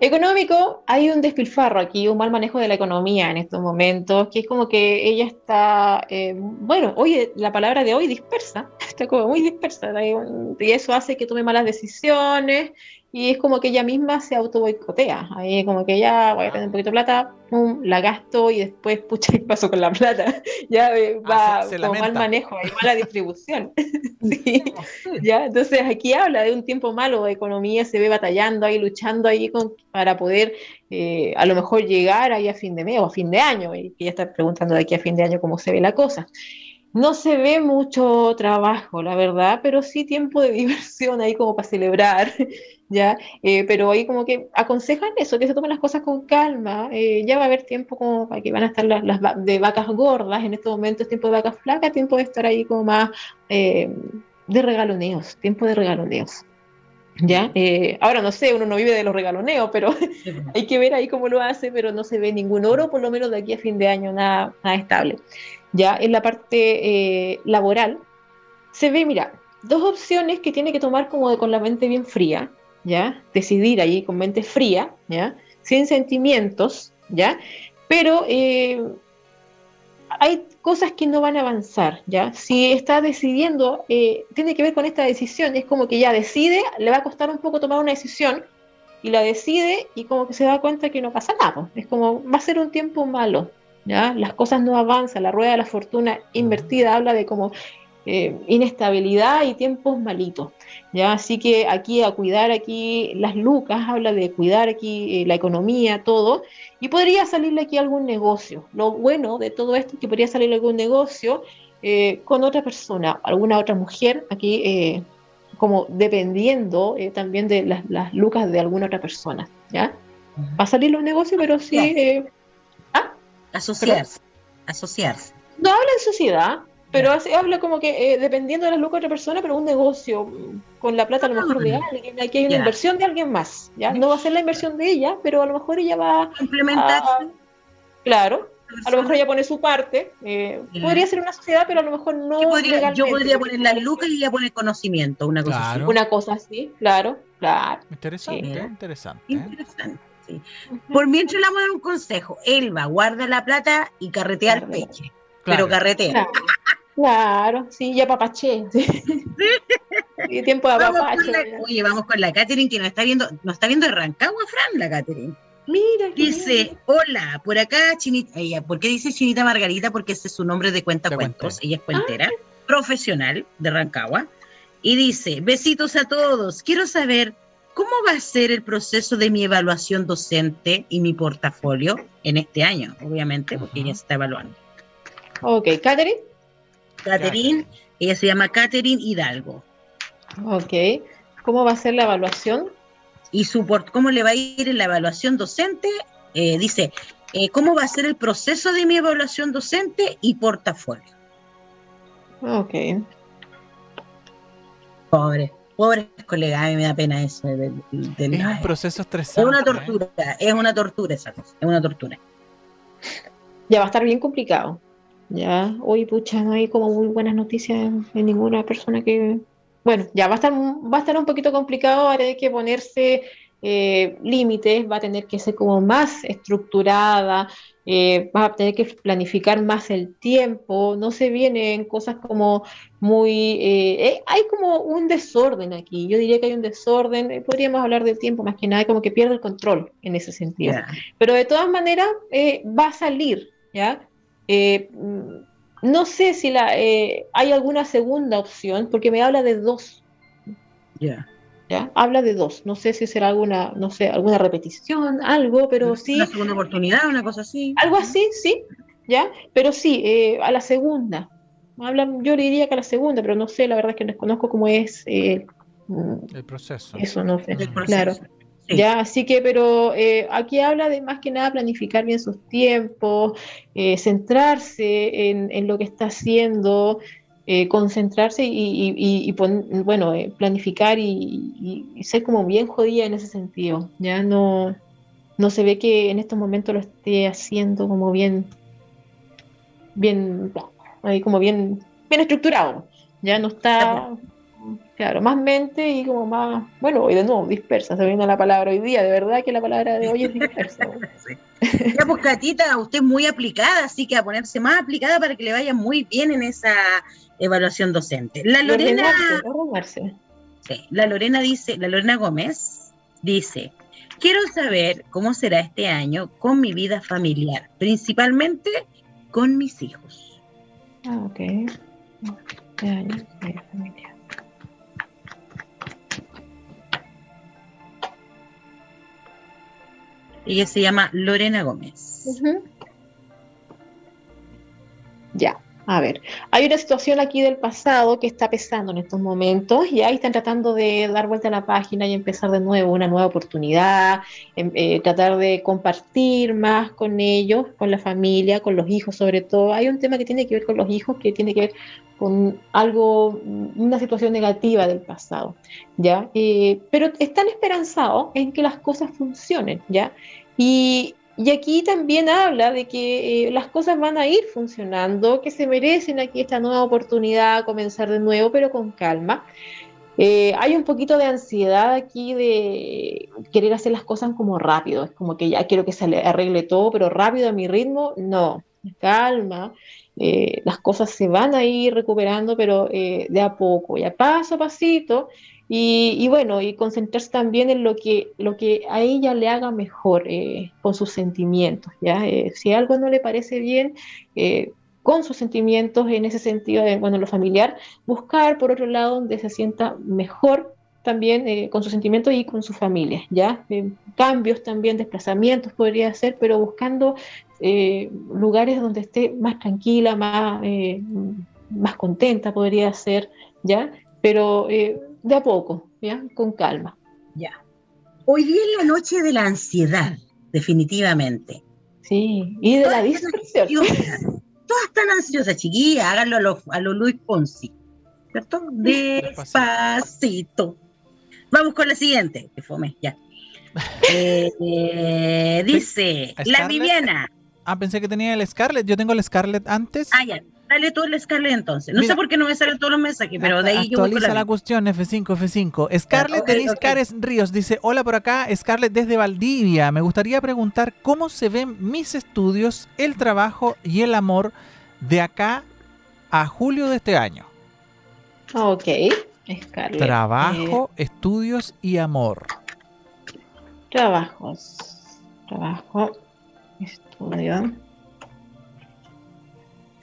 Económico, hay un despilfarro aquí, un mal manejo de la economía en estos momentos, que es como que ella está, eh, bueno, oye, la palabra de hoy dispersa, está como muy dispersa, y eso hace que tome malas decisiones y es como que ella misma se auto boicotea. Ahí como que ya voy a tener un poquito de plata, pum, la gasto y después, pucha, ¿qué pasó con la plata? ya eh, Ah, va se- se como mal manejo, hay mala distribución. Sí, ya, entonces aquí habla de un tiempo malo de economía, se ve batallando ahí, luchando ahí con, para poder eh, a lo mejor llegar ahí a fin de mes o a fin de año, y que ya está preguntando de aquí a fin de año cómo se ve la cosa. No se ve mucho trabajo, la verdad, pero sí tiempo de diversión ahí como para celebrar, ¿ya? Eh, pero ahí como que aconsejan eso, que se tomen las cosas con calma, eh, ya va a haber tiempo como para que van a estar las, las va- de vacas gordas, en este momento es tiempo de vacas flacas, tiempo de estar ahí como más eh, de regaloneos, tiempo de regaloneos. ¿Ya? Eh, ahora no sé, uno no vive de los regaloneos, pero hay que ver ahí cómo lo hace, pero no se ve ningún oro, por lo menos de aquí a fin de año, nada, nada estable. Ya en la parte eh, laboral, se ve, mira, dos opciones que tiene que tomar como de, con la mente bien fría, ¿ya? Decidir ahí con mente fría, ¿ya? Sin sentimientos, ¿ya? Pero eh, hay cosas que no van a avanzar, ¿ya? Si está decidiendo, eh, tiene que ver con esta decisión, es como que ya decide, le va a costar un poco tomar una decisión, y la decide y como que se da cuenta que no pasa nada. Es como, va a ser un tiempo malo, ¿ya? Las cosas no avanzan, la rueda de la fortuna invertida habla de como eh, inestabilidad y tiempos malitos, ¿ya? Así que aquí a cuidar aquí las lucas, habla de cuidar aquí eh, la economía, todo, y podría salirle aquí algún negocio. Lo bueno de todo esto es que podría salirle algún negocio eh, con otra persona, alguna otra mujer, aquí como dependiendo también de las, las lucas de alguna otra persona, ¿ya? Va a salir los negocios, pero sí... eh, Asociarse. Asociarse. no habla en sociedad, pero hace- habla como que eh, dependiendo de las lucas de otra persona, pero un negocio mm, con la plata a lo mejor de Ah, alguien, aquí hay una ya. inversión de alguien más, ¿ya? No va a ser la inversión de ella, pero a lo mejor ella va Complementarse. a... Claro, a lo mejor ella pone su parte, eh, podría ser una sociedad, pero a lo mejor no Yo podría, yo poner las lucas y ella pone conocimiento, una cosa Claro. Una cosa así, claro, claro. Interesante, Sí. interesante. así. Interesante. Sí. Por mientras le vamos a dar un consejo. Elba, guarda la plata y carretea al peche. Claro. Pero carretea. Claro, claro, sí, ya papaché. Sí. Sí, tiempo de Vamos con la, oye, vamos con la Catherine que nos está viendo, nos está viendo de Rancagua, Fran, la Catherine. Mira, Dice, hola, por acá Chinita, ella, ¿por qué dice Chinita Margarita? Porque ese es su nombre de cuenta De cuentos, ella es cuentera, profesional de Rancagua, y dice, besitos a todos, quiero saber cómo va a ser el proceso de mi evaluación docente y mi portafolio en este año, obviamente, porque ella se está evaluando. Ok, Catherine. Catherine, ella se llama Catherine Hidalgo. Ok. ¿Cómo va a ser la evaluación? y su por- cómo le va a ir en la evaluación docente. Eh, dice, eh, ¿cómo va a ser el proceso de mi evaluación docente y portafolio? Ok. Pobre, pobre colega, a mí me da pena eso. del- Es un proceso estresante. es una ¿eh? tortura, es una tortura esa cosa, es una tortura. Ya va a estar bien complicado. Ya, hoy pucha, no hay como muy buenas noticias de ninguna persona que. Bueno, ya va a estar, va a estar un poquito complicado, va a tener que ponerse eh, límites, va a tener que ser como más estructurada, eh, va a tener que planificar más el tiempo, no se vienen cosas como muy... eh, eh, hay como un desorden aquí, yo diría que hay un desorden, podríamos hablar del tiempo más que nada, como que pierde el control en ese sentido. Pero de todas maneras va a salir, ¿ya? Mm, no sé si la, hay alguna segunda opción, porque me habla de dos, Ya. ¿Ya? Habla de dos. No sé si será alguna, no sé, alguna repetición, algo, pero sí, Una segunda oportunidad, una cosa así. algo así, sí, ¿ya? Pero sí, eh, a la segunda. Hablan, yo le diría que a la segunda, pero no sé, la verdad es que desconozco cómo es eh, El proceso. eso, no sé. Claro. Sí. Ya, así que, pero eh, aquí habla de más que nada planificar bien sus tiempos, eh, centrarse en, en lo que está haciendo, eh, concentrarse y, pon- bueno, eh, planificar y ser como bien jodida en ese sentido. Ya no, no se ve que en estos momentos lo esté haciendo como bien, bien, ahí como bien, bien estructurado. Ya no está, claro, más mente y como más, bueno, hoy de nuevo, dispersa, se viene la palabra hoy día, de verdad que la palabra de hoy es dispersa. Sí. Ya, pues Catita, usted es muy aplicada, así que a ponerse más aplicada para que le vaya muy bien en esa evaluación docente. La Lorena, sí, la Lorena dice, la Lorena Gómez Dice, quiero saber cómo será este año con mi vida familiar, principalmente con mis hijos. Ah, ok. Este año, familiar. Ella se llama Lorena Gómez. Ya. A ver, hay una situación aquí del pasado que está pesando en estos momentos y ahí están tratando de dar vuelta a la página y empezar de nuevo una nueva oportunidad, em, eh, tratar de compartir más con ellos, con la familia, con los hijos sobre todo. Hay un tema que tiene que ver con los hijos, que tiene que ver con algo, una situación negativa del pasado, ¿ya? Eh, pero están esperanzados en que las cosas funcionen, ¿ya? Y, y aquí también habla de que eh, las cosas van a ir funcionando, que se merecen aquí esta nueva oportunidad, comenzar de nuevo, pero con calma. Eh, hay un poquito de ansiedad aquí de querer hacer las cosas como rápido, es como que ya quiero que se arregle todo, pero rápido a mi ritmo, no, calma, eh, las cosas se van a ir recuperando, pero de a poco, ya paso a pasito, y, bueno, y concentrarse también en lo que, lo que a ella le haga mejor eh, con sus sentimientos. ¿ya? Eh, si algo no le parece bien, eh, con sus sentimientos en ese sentido, bueno, lo familiar, buscar por otro lado donde se sienta mejor también con sus sentimientos y con su familia, ¿ya? cambios también, desplazamientos podría ser, pero buscando lugares donde esté más tranquila, más, más contenta podría ser, ¿ya? Pero de a poco, ¿ya? Con calma. Ya. Hoy día es la noche de la ansiedad, definitivamente. Sí, y de la dispersión. Todas están ansiosas, chiquillas, háganlo a lo, a lo Luis Ponzi, ¿cierto? Despacito. Vamos con la siguiente, que fome, ya. Eh, dice, la Viviana. Ah, pensé que tenía el Scarlett. Yo tengo el Scarlett antes. Ah, ya. Dale tú el Scarlett entonces. No sé por qué no me salen todos los mensajes, pero de ahí yo voy la, la cuestión F5, F5. Scarlett Denis Cares Ríos dice, hola por acá, Scarlett desde Valdivia. Me gustaría preguntar cómo se ven mis estudios, el trabajo y el amor de acá a julio de este año. Ok, Scarlett. Trabajo, eh, estudios y amor. Trabajos. Trabajo, estudio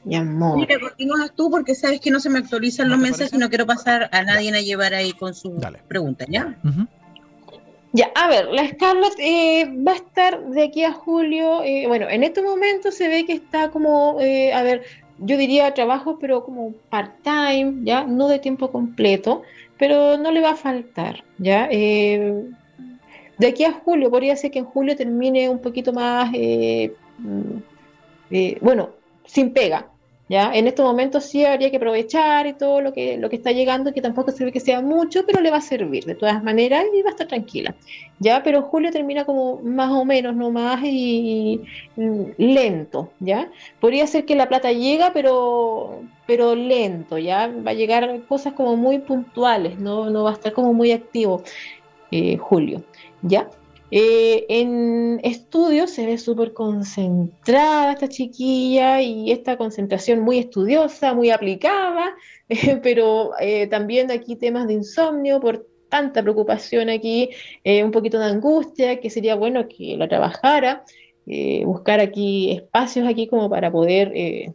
y amor. Mira, continúas tú porque sabes que no se me actualizan los mensajes y no quiero pasar a nadie a llevar ahí con su pregunta, ¿ya? Ya, a ver, la Scarlett eh, va a estar de aquí a julio. Eh, bueno, en este momento se ve que está como, eh, a ver, yo diría trabajo, pero como part-time, ¿ya? No de tiempo completo, pero no le va a faltar, ¿ya? de aquí a julio, podría ser que en julio termine un poquito más, mm, bueno, sin pega, ¿ya? En estos momentos sí habría que aprovechar y todo lo que, lo que está llegando, que tampoco se ve que sea mucho, pero le va a servir de todas maneras y va a estar tranquila, ¿ya? Pero julio termina como más o menos, no más y, lento, ¿ya? Podría ser que la plata llega, pero, pero lento, ¿ya? Va a llegar cosas como muy puntuales, no, no va a estar como muy activo eh, julio, ¿ya? Eh, en estudios se ve súper concentrada esta chiquilla y esta concentración muy estudiosa, muy aplicada, pero eh, también aquí temas de insomnio por tanta preocupación aquí, eh, un poquito de angustia, que sería bueno que la trabajara. buscar aquí espacios aquí como para poder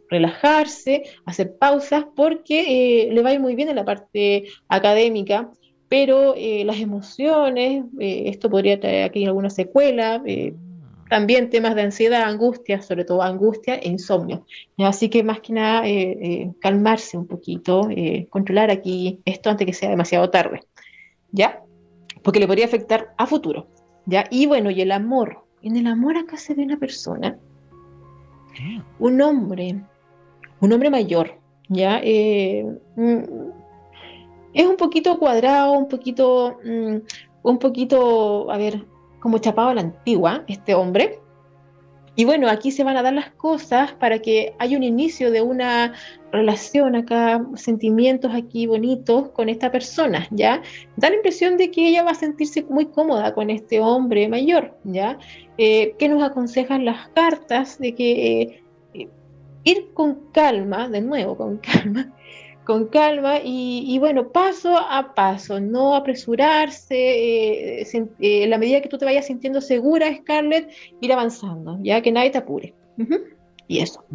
relajarse, hacer pausas, porque le va a ir muy bien en la parte académica, pero eh, las emociones, eh, esto podría traer aquí alguna secuela, eh, también temas de ansiedad, angustia, sobre todo angustia e insomnio. Así que más que nada, calmarse un poquito, controlar aquí esto antes que sea demasiado tarde, ¿ya? Porque le podría afectar a futuro, ¿ya? Y bueno, y el amor. En el amor acá se ve una persona, ah. un hombre, un hombre mayor, ¿ya? Mm, es un poquito cuadrado, un poquito, mm, un poquito, a ver, como chapado a la antigua, este hombre. Y bueno, aquí se van a dar las cosas para que haya un inicio de una relación acá, sentimientos aquí bonitos con esta persona, ¿ya? Da la impresión de que ella va a sentirse muy cómoda con este hombre mayor, ¿ya? Eh, ¿Qué nos aconsejan las cartas? De que eh, ir con calma, de nuevo, con calma, con calma y, bueno, paso a paso, no apresurarse, eh, eh, en la medida que tú te vayas sintiendo segura, Scarlett, ir avanzando, ya que nadie te apure. Y eso.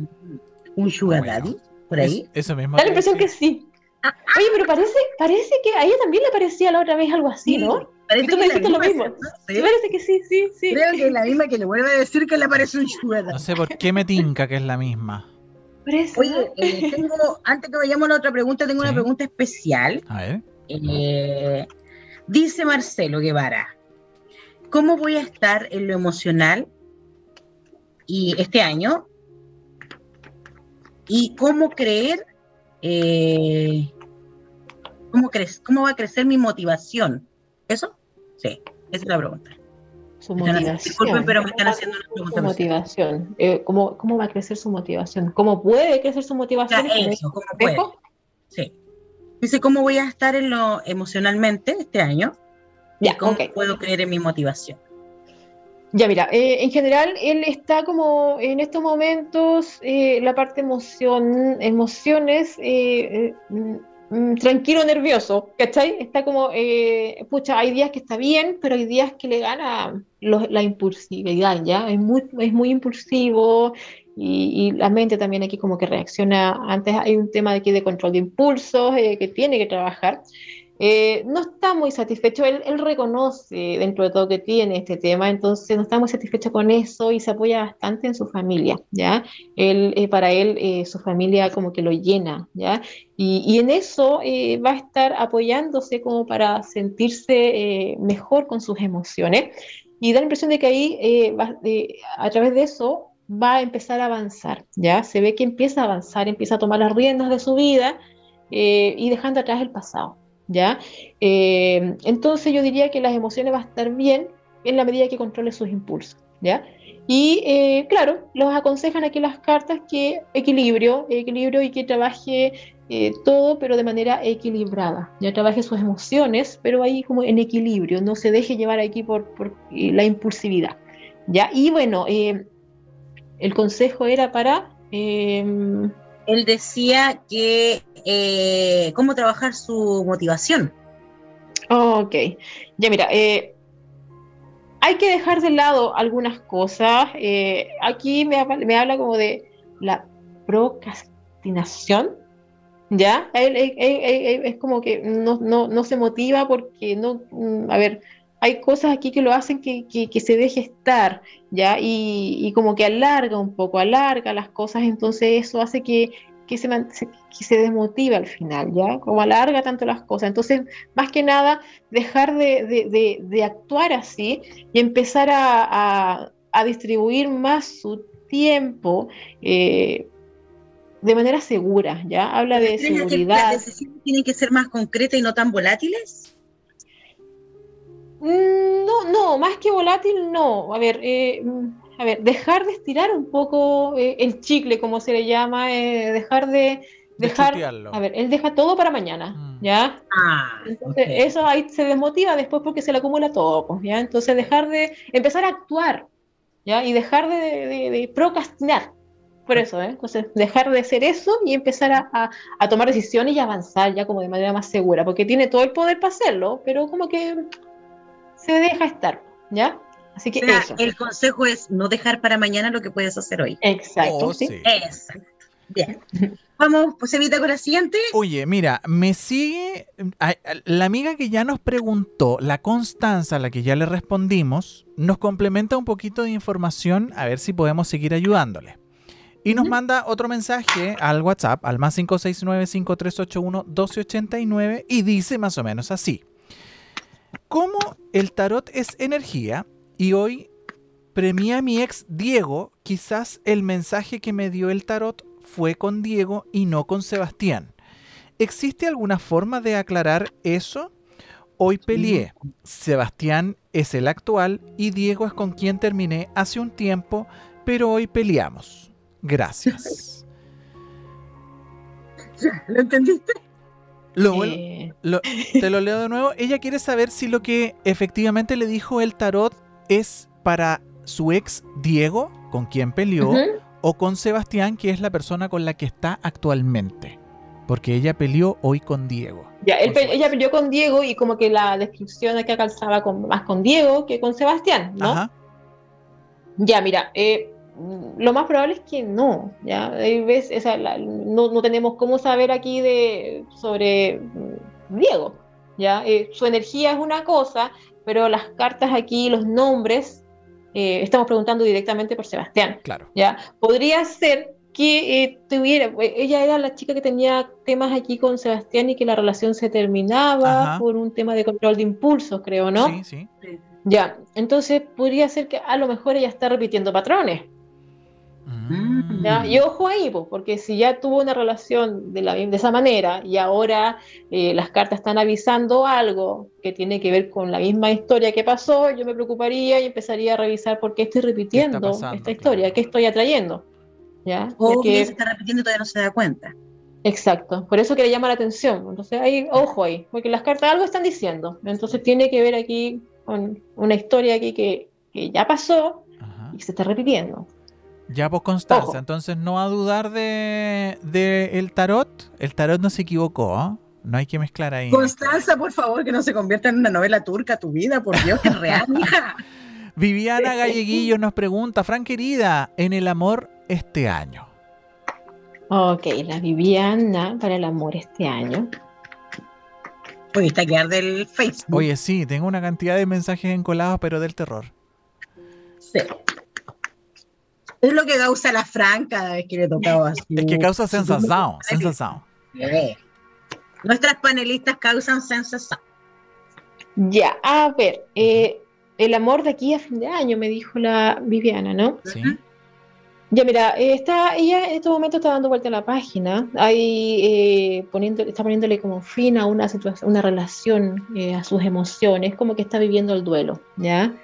¿Un sugar daddy? ¿Por ahí? eso mismo. Da la impresión que sí. Oye, pero parece, parece que a ella también le parecía la otra vez algo así, ¿no? Parece y tú me dijiste lo mismo. Sí. Parece que sí, sí, sí. Creo que es la misma que le vuelve a decir que le parece un sugar No sé por qué me tinca que es la misma. Oye, eh, tengo, antes que vayamos a la otra pregunta, tengo una pregunta especial. A ver. Eh, dice Marcelo Guevara, ¿cómo voy a estar en lo emocional y este año? ¿Y cómo creer, eh, cómo, cómo va a crecer mi motivación? ¿Eso? Sí, esa es la pregunta su motivación. Disculpen, pero me están haciendo una pregunta. Su motivación. Eh, ¿cómo, ¿Cómo va a crecer su motivación? ¿Cómo puede crecer su motivación? eso, ¿cómo puede? Sí. Dice, ¿cómo voy a estar en lo emocionalmente este año? Ya, ¿Cómo puedo creer en mi motivación? Ya, mira, eh, en general él está como en estos momentos, eh, la parte emoción, emociones, Mm, tranquilo, nervioso, ¿cachai? Está como, eh, pucha, hay días que está bien, pero hay días que le gana la impulsividad, ¿ya? Es muy, es muy impulsivo y, la mente también aquí como que reacciona, antes hay un tema aquí de control de impulsos eh, que tiene que trabajar. Eh, no está muy satisfecho, él, reconoce dentro de todo que tiene este tema, entonces no está muy satisfecho con eso y se apoya bastante en su familia, ¿ya? Él, eh, para él, eh, su familia como que lo llena, ¿ya? Y, en eso va a estar apoyándose como para sentirse mejor con sus emociones y da la impresión de que ahí, a través de eso, va a empezar a avanzar, ¿ya? Se ve que empieza a avanzar, empieza a tomar las riendas de su vida y dejando atrás el pasado. ¿Ya? Eh, entonces yo diría que las emociones van a estar bien en la medida que controle sus impulsos, ¿ya? Y eh, claro, los aconsejan aquí las cartas que equilibrio, equilibrio y que trabaje eh, todo, pero de manera equilibrada. Ya trabaje sus emociones, pero ahí como en equilibrio, no se deje llevar aquí por, por la impulsividad. ¿ya? Y bueno, el consejo era para él decía que eh, cómo trabajar su motivación. ok, ya mira, eh, hay que dejar de lado algunas cosas. Eh, aquí me, habla como de la procrastinación, ¿ya? es como que no, no, se motiva porque no, mm, a ver, hay cosas aquí que lo hacen que, se deje estar, ¿ya? Y, como que alarga un poco, alarga las cosas, entonces eso hace que, que, se, que se desmotiva al final, ¿ya? Como alarga tanto las cosas. Entonces, más que nada, dejar de, de, de, actuar así y empezar a, a, distribuir más su tiempo eh, de manera segura, ¿ya? Habla de seguridad. ¿Las decisiones tienen que ser más concretas y no tan volátiles? Mm, no, no, más que volátil, no. A ver, eh, a ver, dejar de estirar un poco eh, el chicle, como se le llama, eh, dejar de dejar, a ver, él deja todo para mañana, mm. ¿ya? Ah, Entonces, eso ahí se desmotiva después porque se le acumula todo, pues, ¿ya? Entonces, dejar de, empezar a actuar, ¿ya? Y dejar de, procrastinar, por eso, ¿eh? Entonces, dejar de hacer eso y empezar a, a, tomar decisiones y avanzar ya como de manera más segura, porque tiene todo el poder para hacerlo, pero como que se deja estar, ¿ya? Así que eso. el consejo es no dejar para mañana lo que puedes hacer hoy. Exacto. Oh, sí. Exacto. Bien. Vamos, pues evita con la siguiente. Oye, mira, me sigue la amiga que ya nos preguntó, la Constanza, a la que ya le respondimos, nos complementa un poquito de información a ver si podemos seguir ayudándole. Y nos manda otro mensaje al WhatsApp, al más 569-5381-1289, y dice más o menos así. Como el tarot es energía y hoy premié a mi ex Diego, quizás el mensaje que me dio el tarot fue con Diego y no con Sebastián. ¿Existe alguna forma de aclarar eso? Hoy peleé. Sebastián es el actual y Diego es con quien terminé hace un tiempo, pero hoy peleamos. Gracias. ¿Lo entendiste? Eh. te lo leo de nuevo. Ella quiere saber si lo que efectivamente le dijo el tarot es para su ex Diego, con quien peleó, o con Sebastián, que es la persona con la que está actualmente. Porque ella peleó hoy con Diego. Ya, ella peleó con Diego y como que la descripción acá calzaba con, más con Diego que con Sebastián, ¿no? Ajá. Ya, mira, eh, lo más probable es que no, ¿ya? ¿Ves? no, tenemos cómo saber aquí de, sobre mm, Diego, ¿ya? Eh, su energía es una cosa, pero las cartas aquí, los nombres, eh, estamos preguntando directamente por Sebastián. Claro. ¿ya? Podría ser que eh, tuviera, ella era la chica que tenía temas aquí con Sebastián y que la relación se terminaba por un tema de control de impulsos, creo, ¿no? Sí, sí. Ya, entonces podría ser que a lo mejor ella está repitiendo patrones. Mm. Y ojo ahí, porque si ya tuvo una relación de, la, de esa manera y ahora eh, las cartas están avisando algo que tiene que ver con la misma historia que pasó, yo me preocuparía y empezaría a revisar por qué estoy repitiendo esta historia, qué estoy atrayendo. ¿ya? O que se está repitiendo y todavía no se da cuenta. Exacto, por eso que le llama la atención. Entonces, ahí, ojo ahí, porque las cartas algo están diciendo. Entonces, tiene que ver aquí con una historia aquí que, ya pasó y se está repitiendo. Ya pues Constanza, entonces no a dudar de, el tarot. El tarot no se equivocó, ¿ah? No hay que mezclar ahí. Constanza, por favor, que no se convierta en una novela turca tu vida, por Dios, que es real, hija. Viviana Galleguillo nos pregunta, Fran querida, en el amor este año. Ok, la Viviana para el amor este año. Pudiste quedar del Facebook. Oye, sí, tengo una cantidad de mensajes encolados, pero del terror. Sí. Es lo que causa la franca cada vez que le tocaba así. Es que causa sensación, sensación. Nuestras panelistas causan sensación. Ya, a ver, eh, el amor de aquí a fin de año, me dijo la Viviana, ¿no? Sí. Ya, mira, eh, está, ella en este momento está dando vuelta a la página, ahí eh, poniendo, está poniéndole como fin a una situación, una relación, a sus emociones, como que está viviendo el duelo, ¿ya?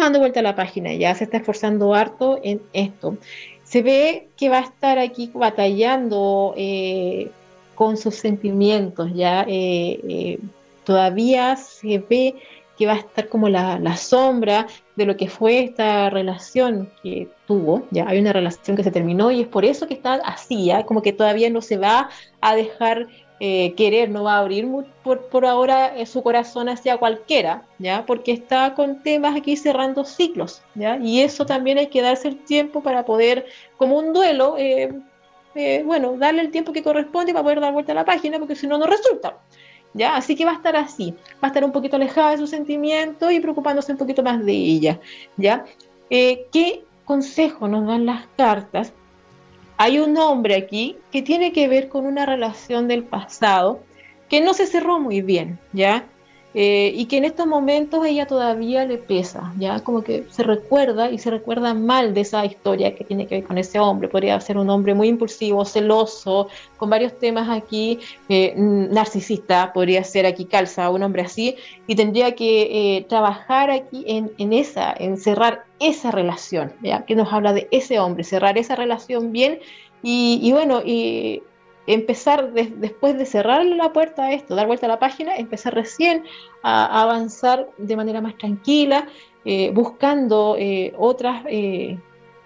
Dando vuelta a la página, ya se está esforzando harto en esto. Se ve que va a estar aquí batallando eh, con sus sentimientos, ya eh, eh, todavía se ve que va a estar como la, la, sombra de lo que fue esta relación que tuvo, ya hay una relación que se terminó y es por eso que está así, ¿ya? como que todavía no se va a dejar eh, querer, no va a abrir por, por ahora eh, su corazón hacia cualquiera, ¿ya? Porque está con temas aquí cerrando ciclos, ¿ya? Y eso también hay que darse el tiempo para poder, como un duelo, eh, bueno, darle el tiempo que corresponde para poder dar vuelta a la página, porque si no, no resulta. ¿Ya? Así que va a estar así, va a estar un poquito alejada de sus sentimientos y preocupándose un poquito más de ella, ¿ya? ¿Qué consejo nos dan las cartas hay un hombre aquí que tiene que ver con una relación del pasado que no se cerró muy bien, ¿ya? Eh, y que en estos momentos ella todavía le pesa, ya como que se recuerda y se recuerda mal de esa historia que tiene que ver con ese hombre. Podría ser un hombre muy impulsivo, celoso, con varios temas aquí, eh, narcisista, podría ser aquí calza, un hombre así, y tendría que eh, trabajar aquí en, en, esa, en cerrar esa relación, ya que nos habla de ese hombre, cerrar esa relación bien y, y bueno, y empezar después de cerrar la puerta a esto, dar vuelta a la página, empezar recién a, avanzar de manera más tranquila, eh, buscando eh, otras, eh,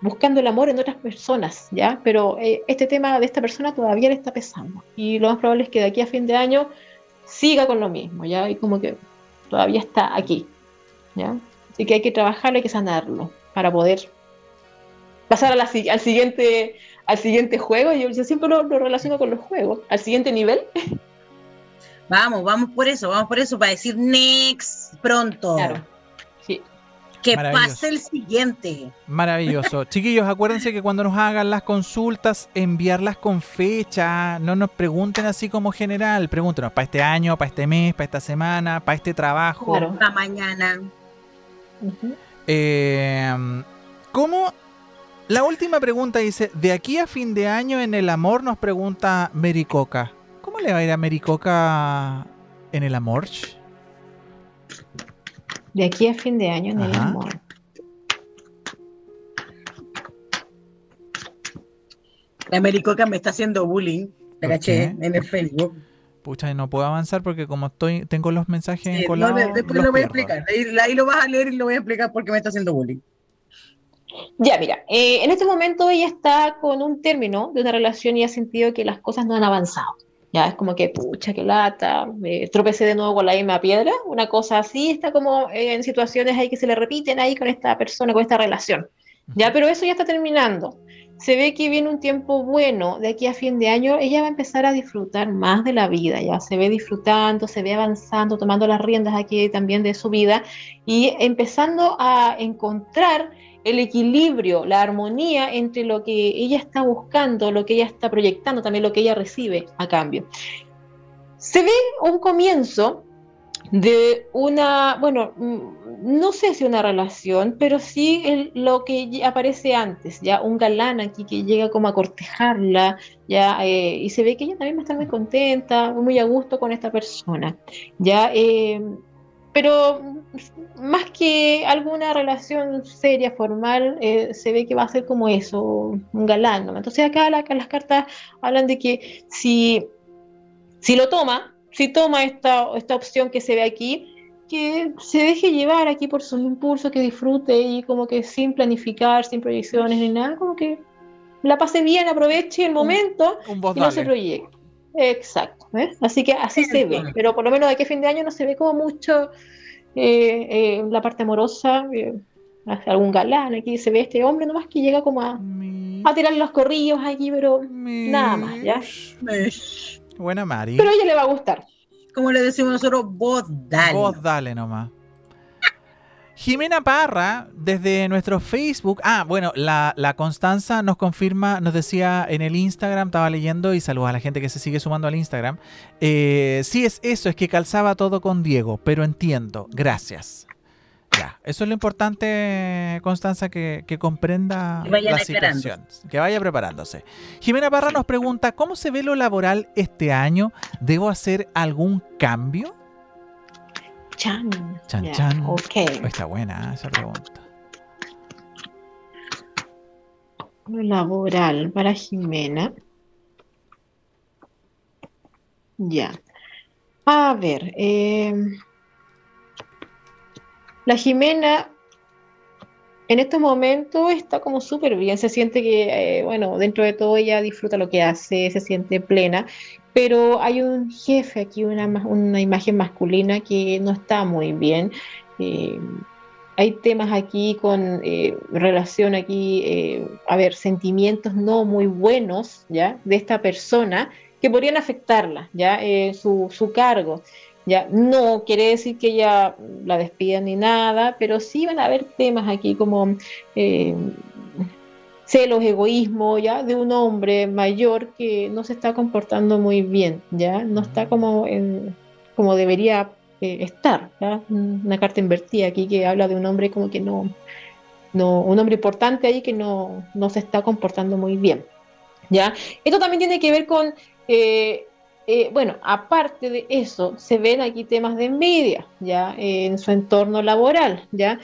buscando el amor en otras personas, ¿ya? Pero este tema de esta persona todavía le está pesando y lo más probable es que de aquí a fin de año siga con lo mismo, ¿ya? Y como que todavía está aquí, ¿ya? Así que hay que trabajarlo, hay que sanarlo para poder pasar al siguiente al siguiente juego. Yo, yo siempre lo, relaciono con los juegos, al siguiente nivel. Vamos, vamos por eso, vamos por eso, para decir next pronto. Claro. Sí. Que pase el siguiente. Maravilloso. Chiquillos, acuérdense que cuando nos hagan las consultas, enviarlas con fecha. No nos pregunten así como general. Pregúntenos para este año, para este mes, para esta semana, para este trabajo. Para mañana. eh, ¿Cómo la última pregunta dice, de aquí a fin de año en el amor nos pregunta Mericoca. ¿Cómo le va a ir a Mericoca en el amor? De aquí a fin de año en el amor. La Mericoca me está haciendo bullying, en el Facebook. Pucha, no puedo avanzar porque como estoy, tengo los mensajes en encolados. después lo voy a explicar. ahí, lo vas a leer y lo voy a explicar porque me está haciendo bullying. Ya, mira, eh, en este momento ella está con un término de una relación y ha sentido que las cosas no han avanzado. ya es como que, pucha, qué lata, me tropecé de nuevo con la misma piedra, una cosa así, está como en situaciones ahí que se le repiten ahí con esta persona, con esta relación, ya, pero eso ya está terminando. Se ve que viene un tiempo bueno, de aquí a fin de año ella va a empezar a disfrutar más de la vida, ya se ve disfrutando, se ve avanzando, tomando las riendas aquí también de su vida y empezando a encontrar el equilibrio, la armonía entre lo que ella está buscando, lo que ella está proyectando, también lo que ella recibe a cambio. Se ve un comienzo de una, bueno, mm, no sé si una relación, pero sí lo que aparece antes, ya un galán aquí que llega como a cortejarla, ya, eh, y se ve que ella también va a estar muy contenta, muy a gusto con esta persona, ya, eh, pero más que alguna relación seria, formal, eh, se ve que va a ser como eso, un galán. Entonces acá, las cartas hablan de que si, si lo toma, si toma esta, esta opción que se ve aquí, que se deje llevar aquí por sus impulsos, que disfrute y como que sin planificar, sin proyecciones ni nada, como que la pase bien, aproveche el momento y no se proyecte. Exacto, así que así se ve, pero por lo menos de aquí a fin de año no se ve como mucho eh, eh, la parte amorosa, eh, algún galán aquí, se ve este hombre nomás que llega como a, a tirar los corrillos aquí, pero nada más, ¿ya? Buena Mari. Pero a ella le va a gustar. Como le decimos nosotros, vos dale. Vos dale nomás. Jimena Parra, desde nuestro Facebook. Ah, bueno, la, Constanza nos confirma, nos decía en el Instagram, estaba leyendo y saluda a la gente que se sigue sumando al Instagram. Eh, sí, es eso, es que calzaba todo con Diego, pero entiendo. Gracias. Ya, eso es lo importante, Constanza, que, comprenda la situación, que vaya preparándose. Jimena Parra nos pregunta, ¿cómo se ve lo laboral este año? ¿Debo hacer algún cambio? Chan. Chan, chan. Ok. Está buena esa pregunta. Laboral para Jimena. Ya. A ver. Eh, la Jimena en estos momentos está como súper bien, se siente que, eh, bueno, dentro de todo ella disfruta lo que hace, se siente plena pero hay un jefe aquí, una, imagen masculina que no está muy bien. Eh, hay temas aquí con eh, relación aquí, eh, a ver, sentimientos no muy buenos, ¿ya? De esta persona que podrían afectarla, ¿ya? Su, su, cargo, ¿ya? No quiere decir que ella la despidan ni nada, pero sí van a haber temas aquí como celos, egoísmo, ya, de un hombre mayor que no se está comportando muy bien, ya, no está como, en, como debería eh, estar, ¿ya? Una carta invertida aquí que habla de un hombre como que no, no un hombre importante ahí que no, no se está comportando muy bien, ya. Esto también tiene que ver con eh, eh, bueno, aparte de eso, se ven aquí temas de envidia, ¿ya? en su entorno laboral, ¿ya?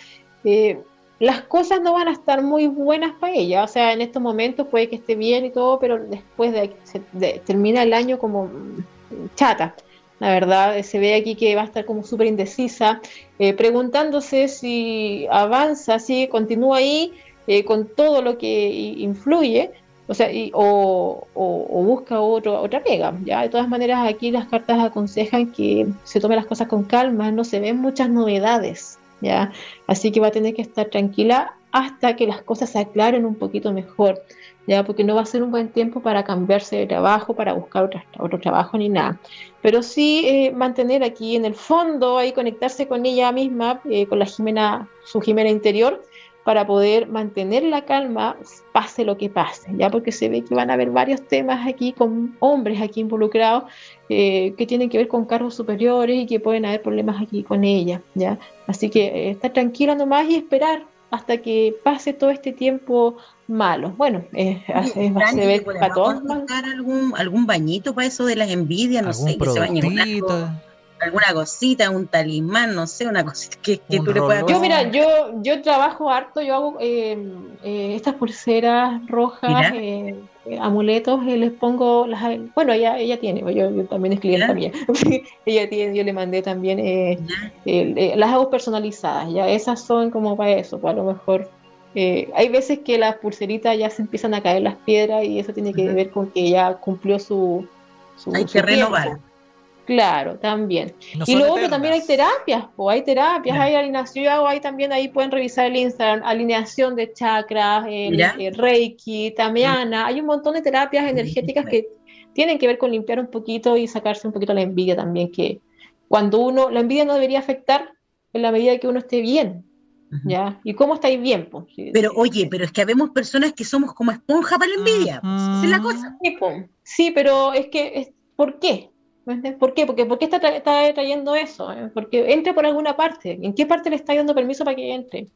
Las cosas no van a estar muy buenas para ella. O sea, en estos momentos puede que esté bien y todo, pero después de, que termina el año como chata. La verdad, se ve aquí que va a estar como súper indecisa, eh, preguntándose si avanza, si continúa ahí eh, con todo lo que influye, o sea, o, busca otro, otra pega. ¿ya? De todas maneras, aquí las cartas aconsejan que se tome las cosas con calma, no se ven muchas novedades. ¿Ya? Así que va a tener que estar tranquila hasta que las cosas se aclaren un poquito mejor, ¿ya? Porque no va a ser un buen tiempo para cambiarse de trabajo, para buscar otro, otro trabajo ni nada. Pero sí eh, mantener aquí en el fondo, ahí conectarse con ella misma, eh, con la Jimena, su Jimena interior, para poder mantener la calma, pase lo que pase, ya porque se ve que van a haber varios temas aquí con hombres aquí involucrados eh, que tienen que ver con cargos superiores y que pueden haber problemas aquí con ella, ya. Así que eh, estar tranquila nomás y esperar hasta que pase todo este tiempo malo. Bueno, eh, se ve para todos. algún, algún bañito para eso de las envidias? No sé, que se bañe alguna cosita, un talismán, no sé, una cosita que, tú le puedas Yo, mira, yo, yo trabajo harto, yo hago eh, eh, estas pulseras rojas, eh, amuletos, les pongo las. Bueno, ella, ella tiene, yo, también es cliente también. ella tiene, yo le mandé también, las hago personalizadas, ya esas son como para eso, pues a lo mejor. hay veces que las pulseritas ya se empiezan a caer las piedras y eso tiene que ver con que ya cumplió su, hay que renovar. Claro, también. y luego también hay terapias, o hay terapias, hay alineación, hay también ahí pueden revisar el Instagram, alineación de chakras, el, Reiki, Tamiana, hay un montón de terapias energéticas que tienen que ver con limpiar un poquito y sacarse un poquito la envidia también, que cuando uno, la envidia no debería afectar en la medida que uno esté bien, ¿Ya? ¿Y cómo estáis bien? pero oye, pero es que habemos personas que somos como esponja para la envidia. es la cosa. Sí, pero es que, ¿por qué? ¿Por qué? Porque, ¿Por qué está, trayendo eso? ¿Eh? Porque entra por alguna parte. ¿En qué parte le está dando permiso para que entre?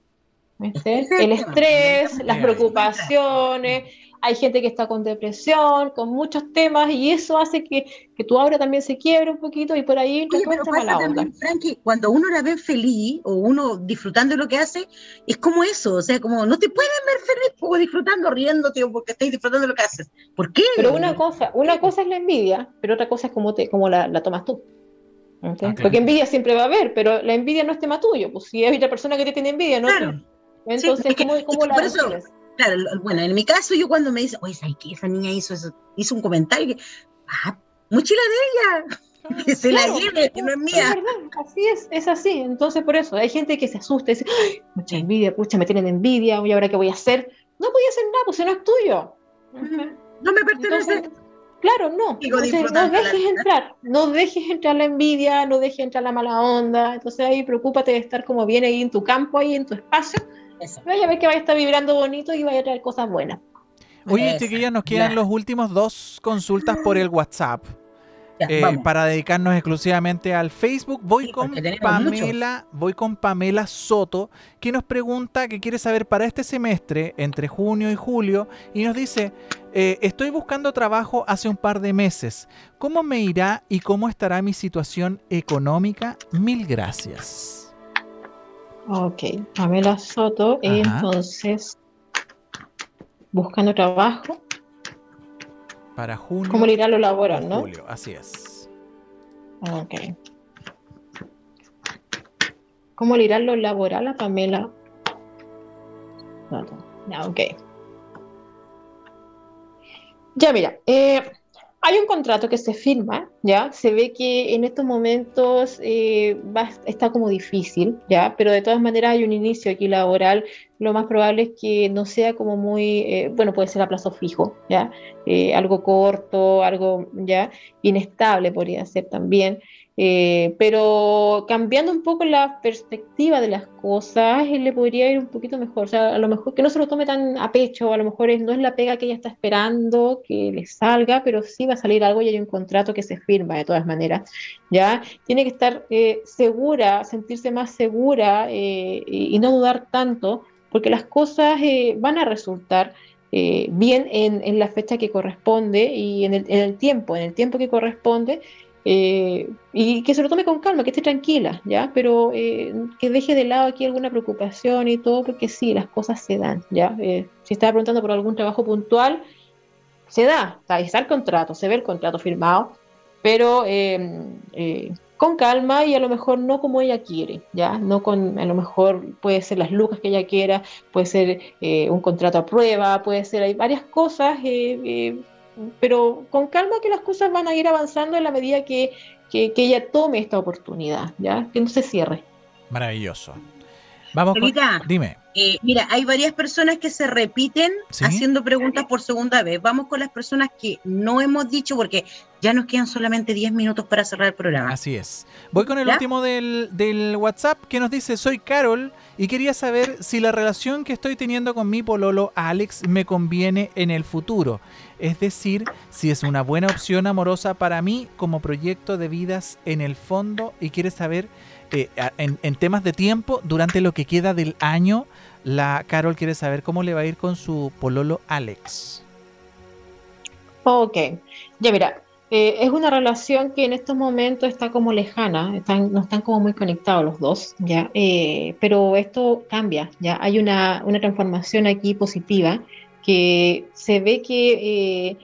El estrés, las preocupaciones, hay gente que está con depresión, con muchos temas, y eso hace que, que tu aura también se quiebre un poquito y por ahí Oye, pero pasa también, Frankie, cuando uno la ve feliz o uno disfrutando de lo que hace, es como eso, o sea, como no te pueden ver feliz o disfrutando, riéndote o porque estáis disfrutando de lo que haces. ¿Por qué? Pero una cosa, una cosa es la envidia, pero otra cosa es cómo, te, cómo la, la tomas tú. Porque envidia siempre va a haber, pero la envidia no es tema tuyo, pues si hay otra persona que te tiene envidia, ¿no? Claro. Entonces, ¿cómo, cómo la claro, bueno, en mi caso, yo cuando me dice, oye, ¿sabes qué? Esa niña hizo eso, hizo un comentario que, ah, mochila de ella, que se la lleve, que no es mía. Es así es, es así. Entonces, por eso, hay gente que se asusta y dice, Ay, mucha envidia, pucha, me tienen envidia, ¿y ahora qué voy a hacer? No voy a hacer nada, pues no es tuyo. No me pertenece. claro, no. Entonces, no dejes entrar, no dejes entrar la envidia, no dejes entrar la mala onda. Entonces ahí preocúpate de estar como bien ahí en tu campo, ahí en tu espacio, Vaya a ver que vaya a estar vibrando bonito y vaya a traer cosas buenas. Oye, chiquillas, nos quedan los últimos dos consultas por el WhatsApp. Eh, para dedicarnos exclusivamente al Facebook, voy con Pamela, voy con Pamela Soto, que nos pregunta que quiere saber para este semestre, entre junio y julio, y nos dice, eh, estoy buscando trabajo hace un par de meses. ¿Cómo me irá y cómo estará mi situación económica? Mil gracias. Ok, Pamela Soto, entonces, buscando trabajo. Para junio. ¿Cómo le irá lo laboral, no? Julio, así es. Ok. ¿Cómo le irá lo laboral a Pamela? Ya, ok. Ya, mira, eh, hay un contrato que se firma, ¿ya? Se ve que en estos momentos eh, está como difícil, ¿ya? Pero de todas maneras hay un inicio aquí laboral. Lo más probable es que no sea como muy, eh, bueno, puede ser a plazo fijo, ¿ya? Eh, algo corto, algo, ¿ya? Inestable podría ser también. Eh, pero cambiando un poco la perspectiva de las cosas, él le podría ir un poquito mejor. O sea, a lo mejor que no se lo tome tan a pecho, a lo mejor no es la pega que ella está esperando que le salga, pero sí va a salir algo y hay un contrato que se firma de todas maneras. ¿ya? Tiene que estar eh, segura, sentirse más segura eh, y, no dudar tanto, porque las cosas van a resultar. bien en, la fecha que corresponde y en en el tiempo, en el tiempo que corresponde, eh, y que se lo tome con calma, que esté tranquila, ¿ya? Pero eh, que deje de lado aquí alguna preocupación y todo, porque sí, las cosas se dan, ¿ya? Eh, si estaba preguntando por algún trabajo puntual, se da, está el contrato, se ve el contrato firmado, pero con calma y a lo mejor no como ella quiere, ¿ya? No con, a lo mejor puede ser las lucas que ella quiera, puede ser un contrato a prueba, puede ser, hay varias cosas pero con calma que las cosas van a ir avanzando en la medida que, ella tome esta oportunidad, ¿ya? Que no se cierre. Maravilloso. Vamos con... Dime. Eh, mira, hay varias personas que se repiten haciendo preguntas por segunda vez. Vamos con las personas que no hemos dicho porque ya nos quedan solamente 10 minutos para cerrar el programa. Así es. Voy con el último del, del, WhatsApp que nos dice, soy Carol y quería saber si la relación que estoy teniendo con mi pololo Alex me conviene en el futuro. Es decir, si es una buena opción amorosa para mí como proyecto de vidas en el fondo y quiere saber eh, en, temas de tiempo, durante lo que queda del año, la Carol quiere saber cómo le va a ir con su pololo Alex. Ok, ya mira, eh, es una relación que en estos momentos está como lejana, están, no están como muy conectados los dos, ya, eh, pero esto cambia, ya hay una, una, transformación aquí positiva que se ve que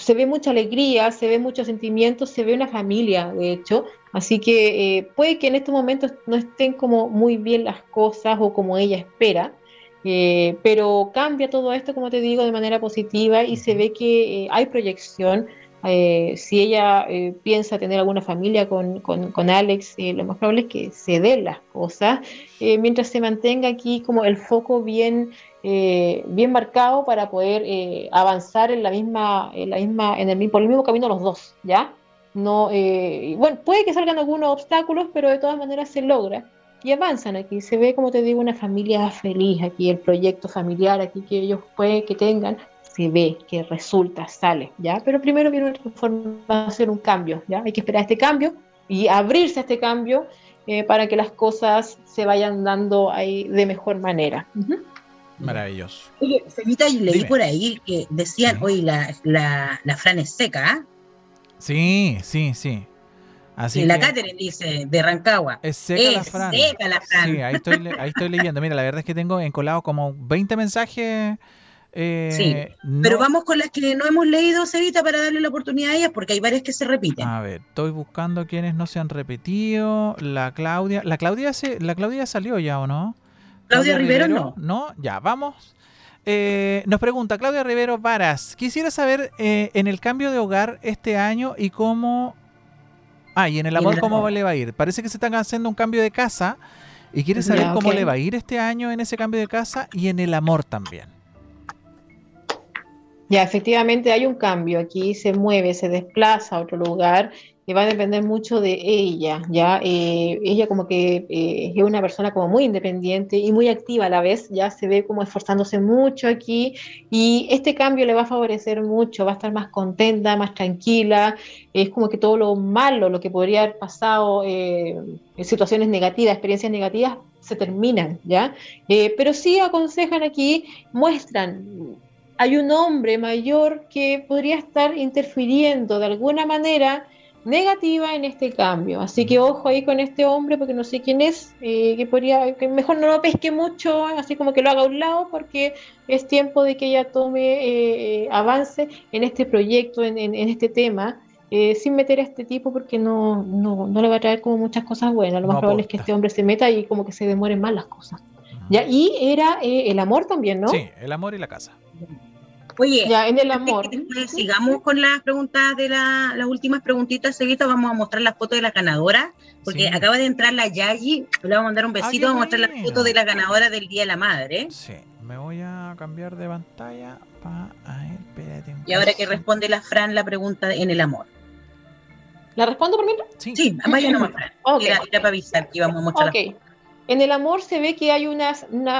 se ve mucha alegría, se ve mucho sentimiento, se ve una familia, de hecho, Así que eh, puede que en estos momentos no estén como muy bien las cosas o como ella espera, eh, pero cambia todo esto, como te digo, de manera positiva y se ve que eh, hay proyección, si ella piensa tener alguna familia con, con, Alex, eh, lo más probable es que se den las cosas, mientras se mantenga aquí como el foco bien, bien marcado para poder avanzar en la misma, en la misma, el, por el mismo camino los dos, ¿ya? No, bueno, puede que salgan algunos obstáculos, pero de todas maneras se logra y avanzan aquí. Se ve, como te digo, una familia feliz aquí, el proyecto familiar aquí que ellos pueden que tengan se ve, que resulta, sale, ¿ya? Pero primero viene a hacer un cambio, ¿ya? Hay que esperar este cambio y abrirse a este cambio eh, para que las cosas se vayan dando ahí de mejor manera. Maravilloso. Oye, Semita, leí por ahí que decían, oye, la, la, la Fran es seca, ¿ah? Sí, sí, sí. Así y la Catherine dice, de Rancagua. Es seca la Fran. Seca la Fran. Sí, ahí estoy, ahí estoy leyendo. Mira, la verdad es que tengo encolado como 20 mensajes eh, sí, pero vamos con las que no hemos leído, Cevita, para darle la oportunidad a ellas, porque hay varias que se repiten. A ver, estoy buscando quienes no se han repetido. La Claudia, la Claudia, se, la Claudia salió ya, ¿o no? Claudia, Rivero, no. No, ya, vamos. Eh, nos pregunta Claudia Rivero Varas, quisiera saber eh, en el cambio de hogar este año y cómo... Ah, y en el amor, ¿cómo le va a ir? Parece que se están haciendo un cambio de casa y quiere saber cómo le va a ir este año en ese cambio de casa y en el amor también. Ya, efectivamente hay un cambio. Aquí se mueve, se desplaza a otro lugar va a depender mucho de ella. Ya, eh, ella como que eh, es una persona como muy independiente y muy activa a la vez. Ya se ve como esforzándose mucho aquí y este cambio le va a favorecer mucho. Va a estar más contenta, más tranquila. Es como que todo lo malo, lo que podría haber pasado, eh, situaciones negativas, experiencias negativas, se terminan, ¿ya? pero sí aconsejan aquí, muestran hay un hombre mayor que podría estar interfiriendo de alguna manera negativa en este cambio. Así que ojo ahí con este hombre porque no sé quién es, eh, que podría, que mejor no lo pesque mucho, así como que lo haga a un lado porque es tiempo de que ella tome eh, avance en este proyecto, en, este tema. Eh, sin meter a este tipo porque no, no, no, le va a traer como muchas cosas buenas. Lo más probable es que este hombre se meta y como que se demoren más las cosas. ¿Ya? Y era el amor también, ¿no? Sí, el amor y la casa. Oye, ya, en el amor. sigamos con las preguntas de la, las últimas preguntitas, Seguito, vamos a mostrar las fotos de la ganadora, porque acaba de entrar la Yayi, le vamos a mandar un ah, besito, vamos a mostrar las fotos de la ganadora del Día de la Madre. Sí, me voy a cambiar de pantalla para... Y ahora que responde la Fran la pregunta en el amor. ¿La respondo por mientras? Sí, sí vaya nomás, Fran. Okay. Era, para avisar que íbamos a mostrar okay. En el amor se ve que hay una,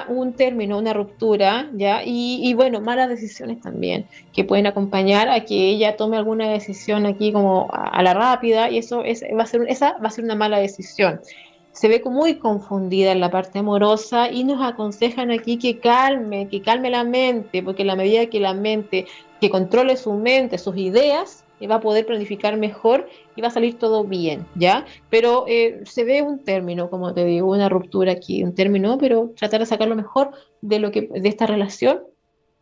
un término, una ruptura, ¿ya? Y, bueno, malas decisiones también, que pueden acompañar a que ella tome alguna decisión aquí como a, la rápida, y eso es, va a ser, esa va a ser una mala decisión. Se ve muy confundida en la parte amorosa y nos aconsejan aquí que calme, que calme la mente, porque la medida que la mente, que controle su mente, sus ideas, va a poder planificar mejor y va a salir todo bien, ¿ya? Pero eh, se ve un término, como te digo, una ruptura aquí, un término, pero tratar de sacar lo mejor de, lo que, de esta relación,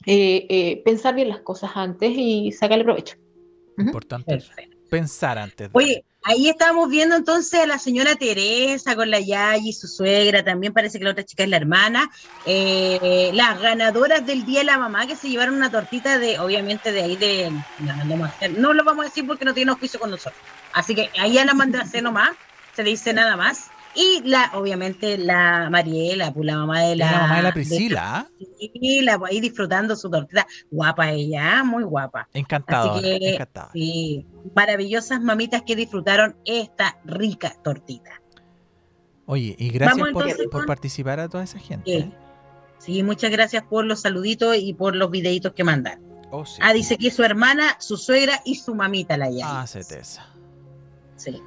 eh, eh, pensar bien las cosas antes y sacarle provecho. Importante pensar antes. Oye, ahí estábamos viendo entonces a la señora Teresa con la Yayi, su suegra, también parece que la otra chica es la hermana, eh, las ganadoras del Día de la Mamá que se llevaron una tortita de, obviamente de ahí de, no, lo vamos a decir porque no tiene juicio con nosotros, así que ahí ya la mandé a hacer nomás, se dice nada más. Y la, obviamente, la Mariela, pues la mamá de la. La mamá de la Priscila. Sí, la, ahí disfrutando su tortita. Guapa ella, muy guapa. Encantado. Sí, maravillosas mamitas que disfrutaron esta rica tortita. Oye, y gracias por, participar a toda esa gente. ¿eh? Sí. muchas gracias por los saluditos y por los videitos que mandan. Oh, sí. Ah, dice que su hermana, su suegra y su mamita la ya. Ah, certeza. Sí.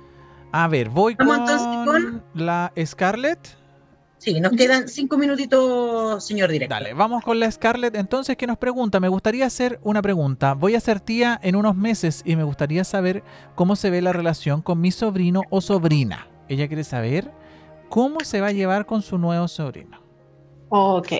A ver, voy con, la Scarlett. Sí, nos quedan cinco minutitos, señor director. Dale, vamos con la Scarlett. Entonces, ¿qué nos pregunta? Me gustaría hacer una pregunta. Voy a ser tía en unos meses y me gustaría saber cómo se ve la relación con mi sobrino o sobrina. Ella quiere saber cómo se va a llevar con su nuevo sobrino. Ok.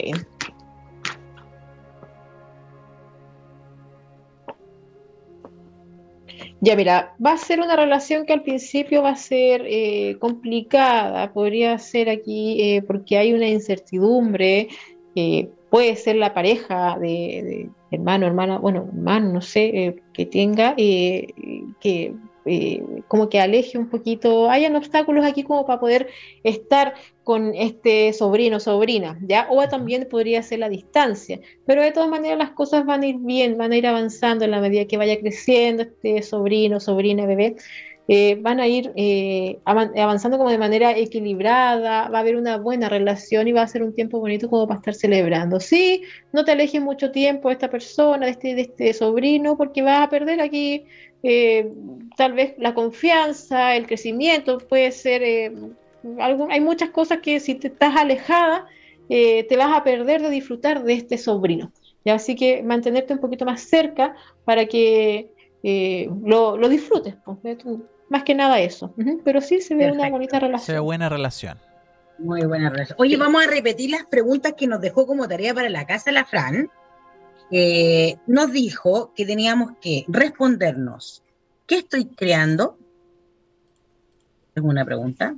Ya, mira, va a ser una relación que al principio va a ser eh, complicada, podría ser aquí eh, porque hay una incertidumbre, eh, puede ser la pareja de, hermano, hermana, bueno, hermano, no sé, que tenga, que como que aleje un poquito, hayan obstáculos aquí como para poder estar con este sobrino, sobrina, ¿ya? O también podría ser la distancia, pero de todas maneras las cosas van a ir bien, van a ir avanzando en la medida que vaya creciendo este sobrino, sobrina, bebé, eh, van a ir eh, avanzando como de manera equilibrada, va a haber una buena relación y va a ser un tiempo bonito como para estar celebrando. Sí, no te alejes mucho tiempo de esta persona, de este, de este sobrino, porque vas a perder aquí eh, tal vez la confianza, el crecimiento, puede ser, eh, hay muchas cosas que si te estás alejada, eh, te vas a perder de disfrutar de este sobrino. ¿ya? Así que mantenerte un poquito más cerca para que lo, disfrutes, pues, más que nada eso. Pero sí se ve una bonita relación. Se ve buena relación. Muy buena relación. Oye, vamos a repetir las preguntas que nos dejó como tarea para la casa la Fran. Eh, nos dijo que teníamos que respondernos, ¿qué estoy creando? Es una pregunta.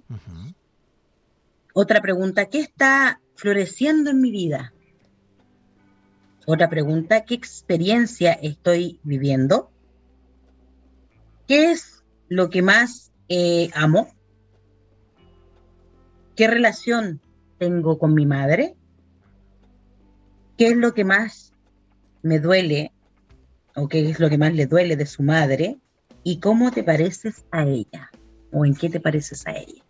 Otra pregunta, ¿qué está floreciendo en mi vida? Otra pregunta, ¿qué experiencia estoy viviendo? ¿Qué es lo que más eh, amo? ¿Qué relación tengo con mi madre? ¿Qué es lo que más me duele o qué es lo que más le duele de su madre y cómo te pareces a ella o en qué te pareces a ella.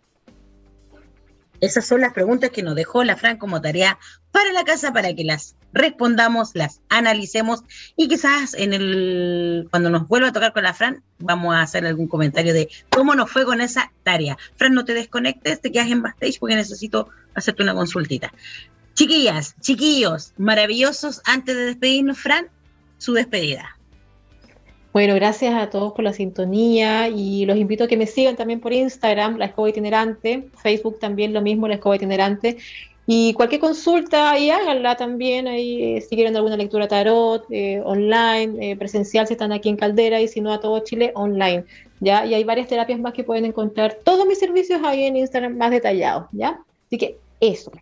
Esas son las preguntas que nos dejó la Fran como tarea para la casa para que las respondamos, las analicemos y quizás en el cuando nos vuelva a tocar con la Fran vamos a hacer algún comentario de cómo nos fue con esa tarea. Fran, no te desconectes, te quedas en backstage porque necesito hacerte una consultita. Chiquillas, chiquillos, maravillosos. Antes de despedirnos, Fran, su despedida. Bueno, gracias a todos por la sintonía y los invito a que me sigan también por Instagram, La Escoba Itinerante, Facebook también lo mismo, La Escoba Itinerante. Y cualquier consulta ahí háganla también, ahí eh, si quieren alguna lectura tarot, eh, online, eh, presencial si están aquí en Caldera y si no a todo Chile, online. ¿ya? Y hay varias terapias más que pueden encontrar todos mis servicios ahí en Instagram más detallados, ¿ya? Así que eso.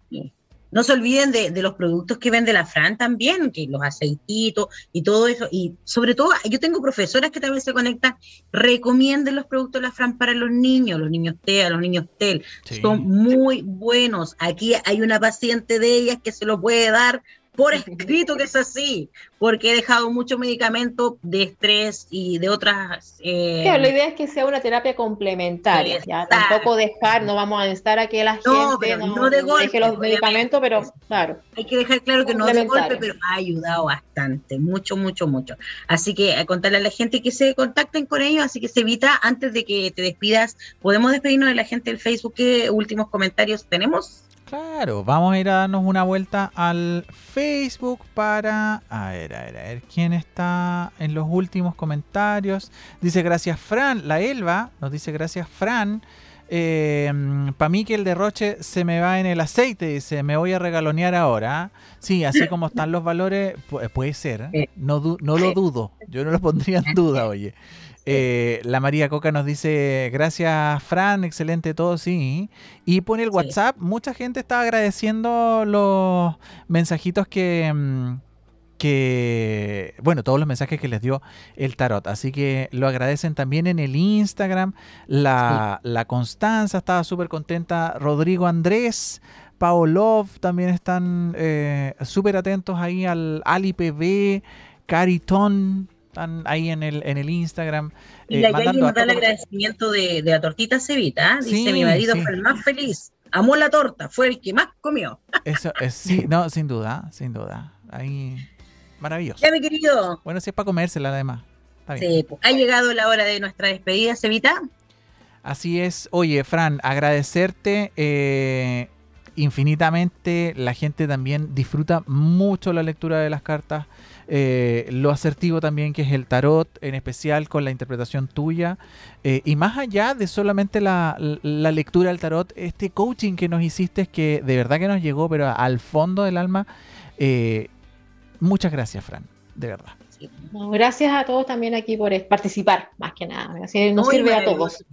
No se olviden de, los productos que vende la Fran también, que los aceititos y todo eso. Y sobre todo, yo tengo profesoras que también se conectan, recomienden los productos de la Fran para los niños, los niños TEA, los niños TEL. Son muy buenos. Aquí hay una paciente de ellas que se lo puede dar por escrito que es así, porque he dejado mucho medicamento de estrés y de otras... Eh... la idea es que sea una terapia complementaria, ya tampoco dejar, no vamos a estar a que la gente no, deje los medicamentos, pero claro. Hay que dejar claro que no de golpe, pero ha ayudado bastante, mucho, mucho, mucho. Así que a contarle a la gente que se contacten con ellos, así que se evita, antes de que te despidas, podemos despedirnos de la gente del Facebook, ¿qué últimos comentarios tenemos? Claro, vamos a ir a darnos una vuelta al Facebook para... A ver, a ver, a ver, ¿quién está en los últimos comentarios? Dice gracias Fran, la Elba nos dice gracias Fran. Eh, para mí que el derroche se me va en el aceite, dice, me voy a regalonear ahora. Sí, así como están los valores, puede ser, no, no lo dudo, yo no lo pondría en duda, oye. Eh, la María Coca nos dice, gracias Fran, excelente todo, sí. Y pone el WhatsApp, mucha gente está agradeciendo los mensajitos que, mm, que, bueno, todos los mensajes que les dio el tarot. Así que lo agradecen también en el Instagram. La, la Constanza estaba súper contenta. Rodrigo Andrés. Paolov también están eh, súper atentos ahí al AliPB, Cariton, están ahí en el, en el Instagram. Y la eh, nos da el agradecimiento de, la tortita cevita. ¿ah? Dice: Mi marido fue el más feliz. Amó la torta, fue el que más comió. Eso es, sí, no, sin duda, sin duda. Ahí, maravilloso. Ya, mi querido. Bueno, si es para comérsela, además. Sí, pues, ha llegado la hora de nuestra despedida, Cevita. Así es. Oye, Fran, agradecerte. Eh, infinitamente. La gente también disfruta mucho la lectura de las cartas. Eh, lo asertivo también que es el tarot, en especial con la interpretación tuya. Eh, y más allá de solamente la, lectura del tarot, este coaching que nos hiciste es que de verdad que nos llegó, pero al fondo del alma. Eh, muchas gracias, Fran, de verdad. gracias a todos también aquí por participar, más que nada. nos sirve a todos.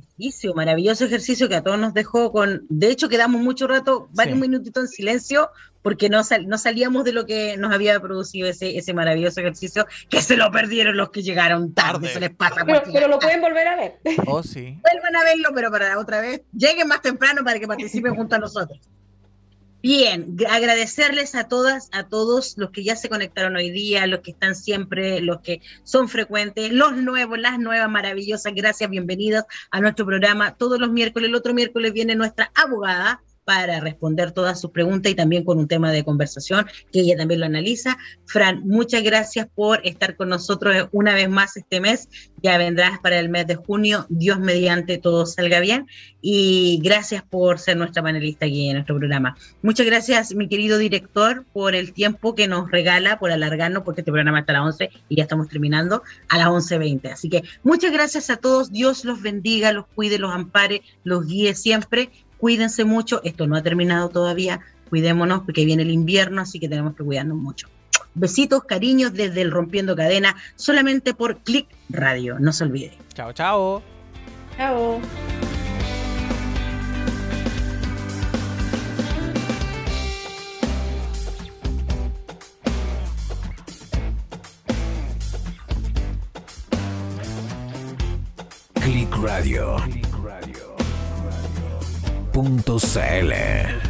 Maravilloso ejercicio que a todos nos dejó con. De hecho, quedamos mucho rato, varios minutitos en silencio, porque no, no salíamos de lo que nos había producido ese, ese maravilloso ejercicio, que se lo perdieron los que llegaron tarde, se les pasa. Pero, lo pueden volver a ver. Oh, sí. Vuelvan a verlo, pero para otra vez, lleguen más temprano para que participen junto a nosotros. Bien, agradecerles a todas, a todos los que ya se conectaron hoy día, los que están siempre, los que son frecuentes, los nuevos, las nuevas, maravillosas. Gracias, bienvenidos a nuestro programa. Todos los miércoles, el otro miércoles viene nuestra abogada, para responder todas sus preguntas y también con un tema de conversación que ella también lo analiza. Fran, muchas gracias por estar con nosotros una vez más este mes. Ya vendrás para el mes de junio. Dios mediante todo salga bien. Y gracias por ser nuestra panelista aquí en nuestro programa. Muchas gracias, mi querido director, por el tiempo que nos regala, por alargarnos, porque este programa está a las 11 y ya estamos terminando a las 11.20. Así que muchas gracias a todos. Dios los bendiga, los cuide, los ampare, los guíe siempre cuídense mucho, esto no ha terminado todavía, cuidémonos porque viene el invierno, así que tenemos que cuidarnos mucho. Besitos, cariños desde el Rompiendo Cadena, solamente por Click Radio, no se olvide. Chao, chao. Chao. Click Radio. .cl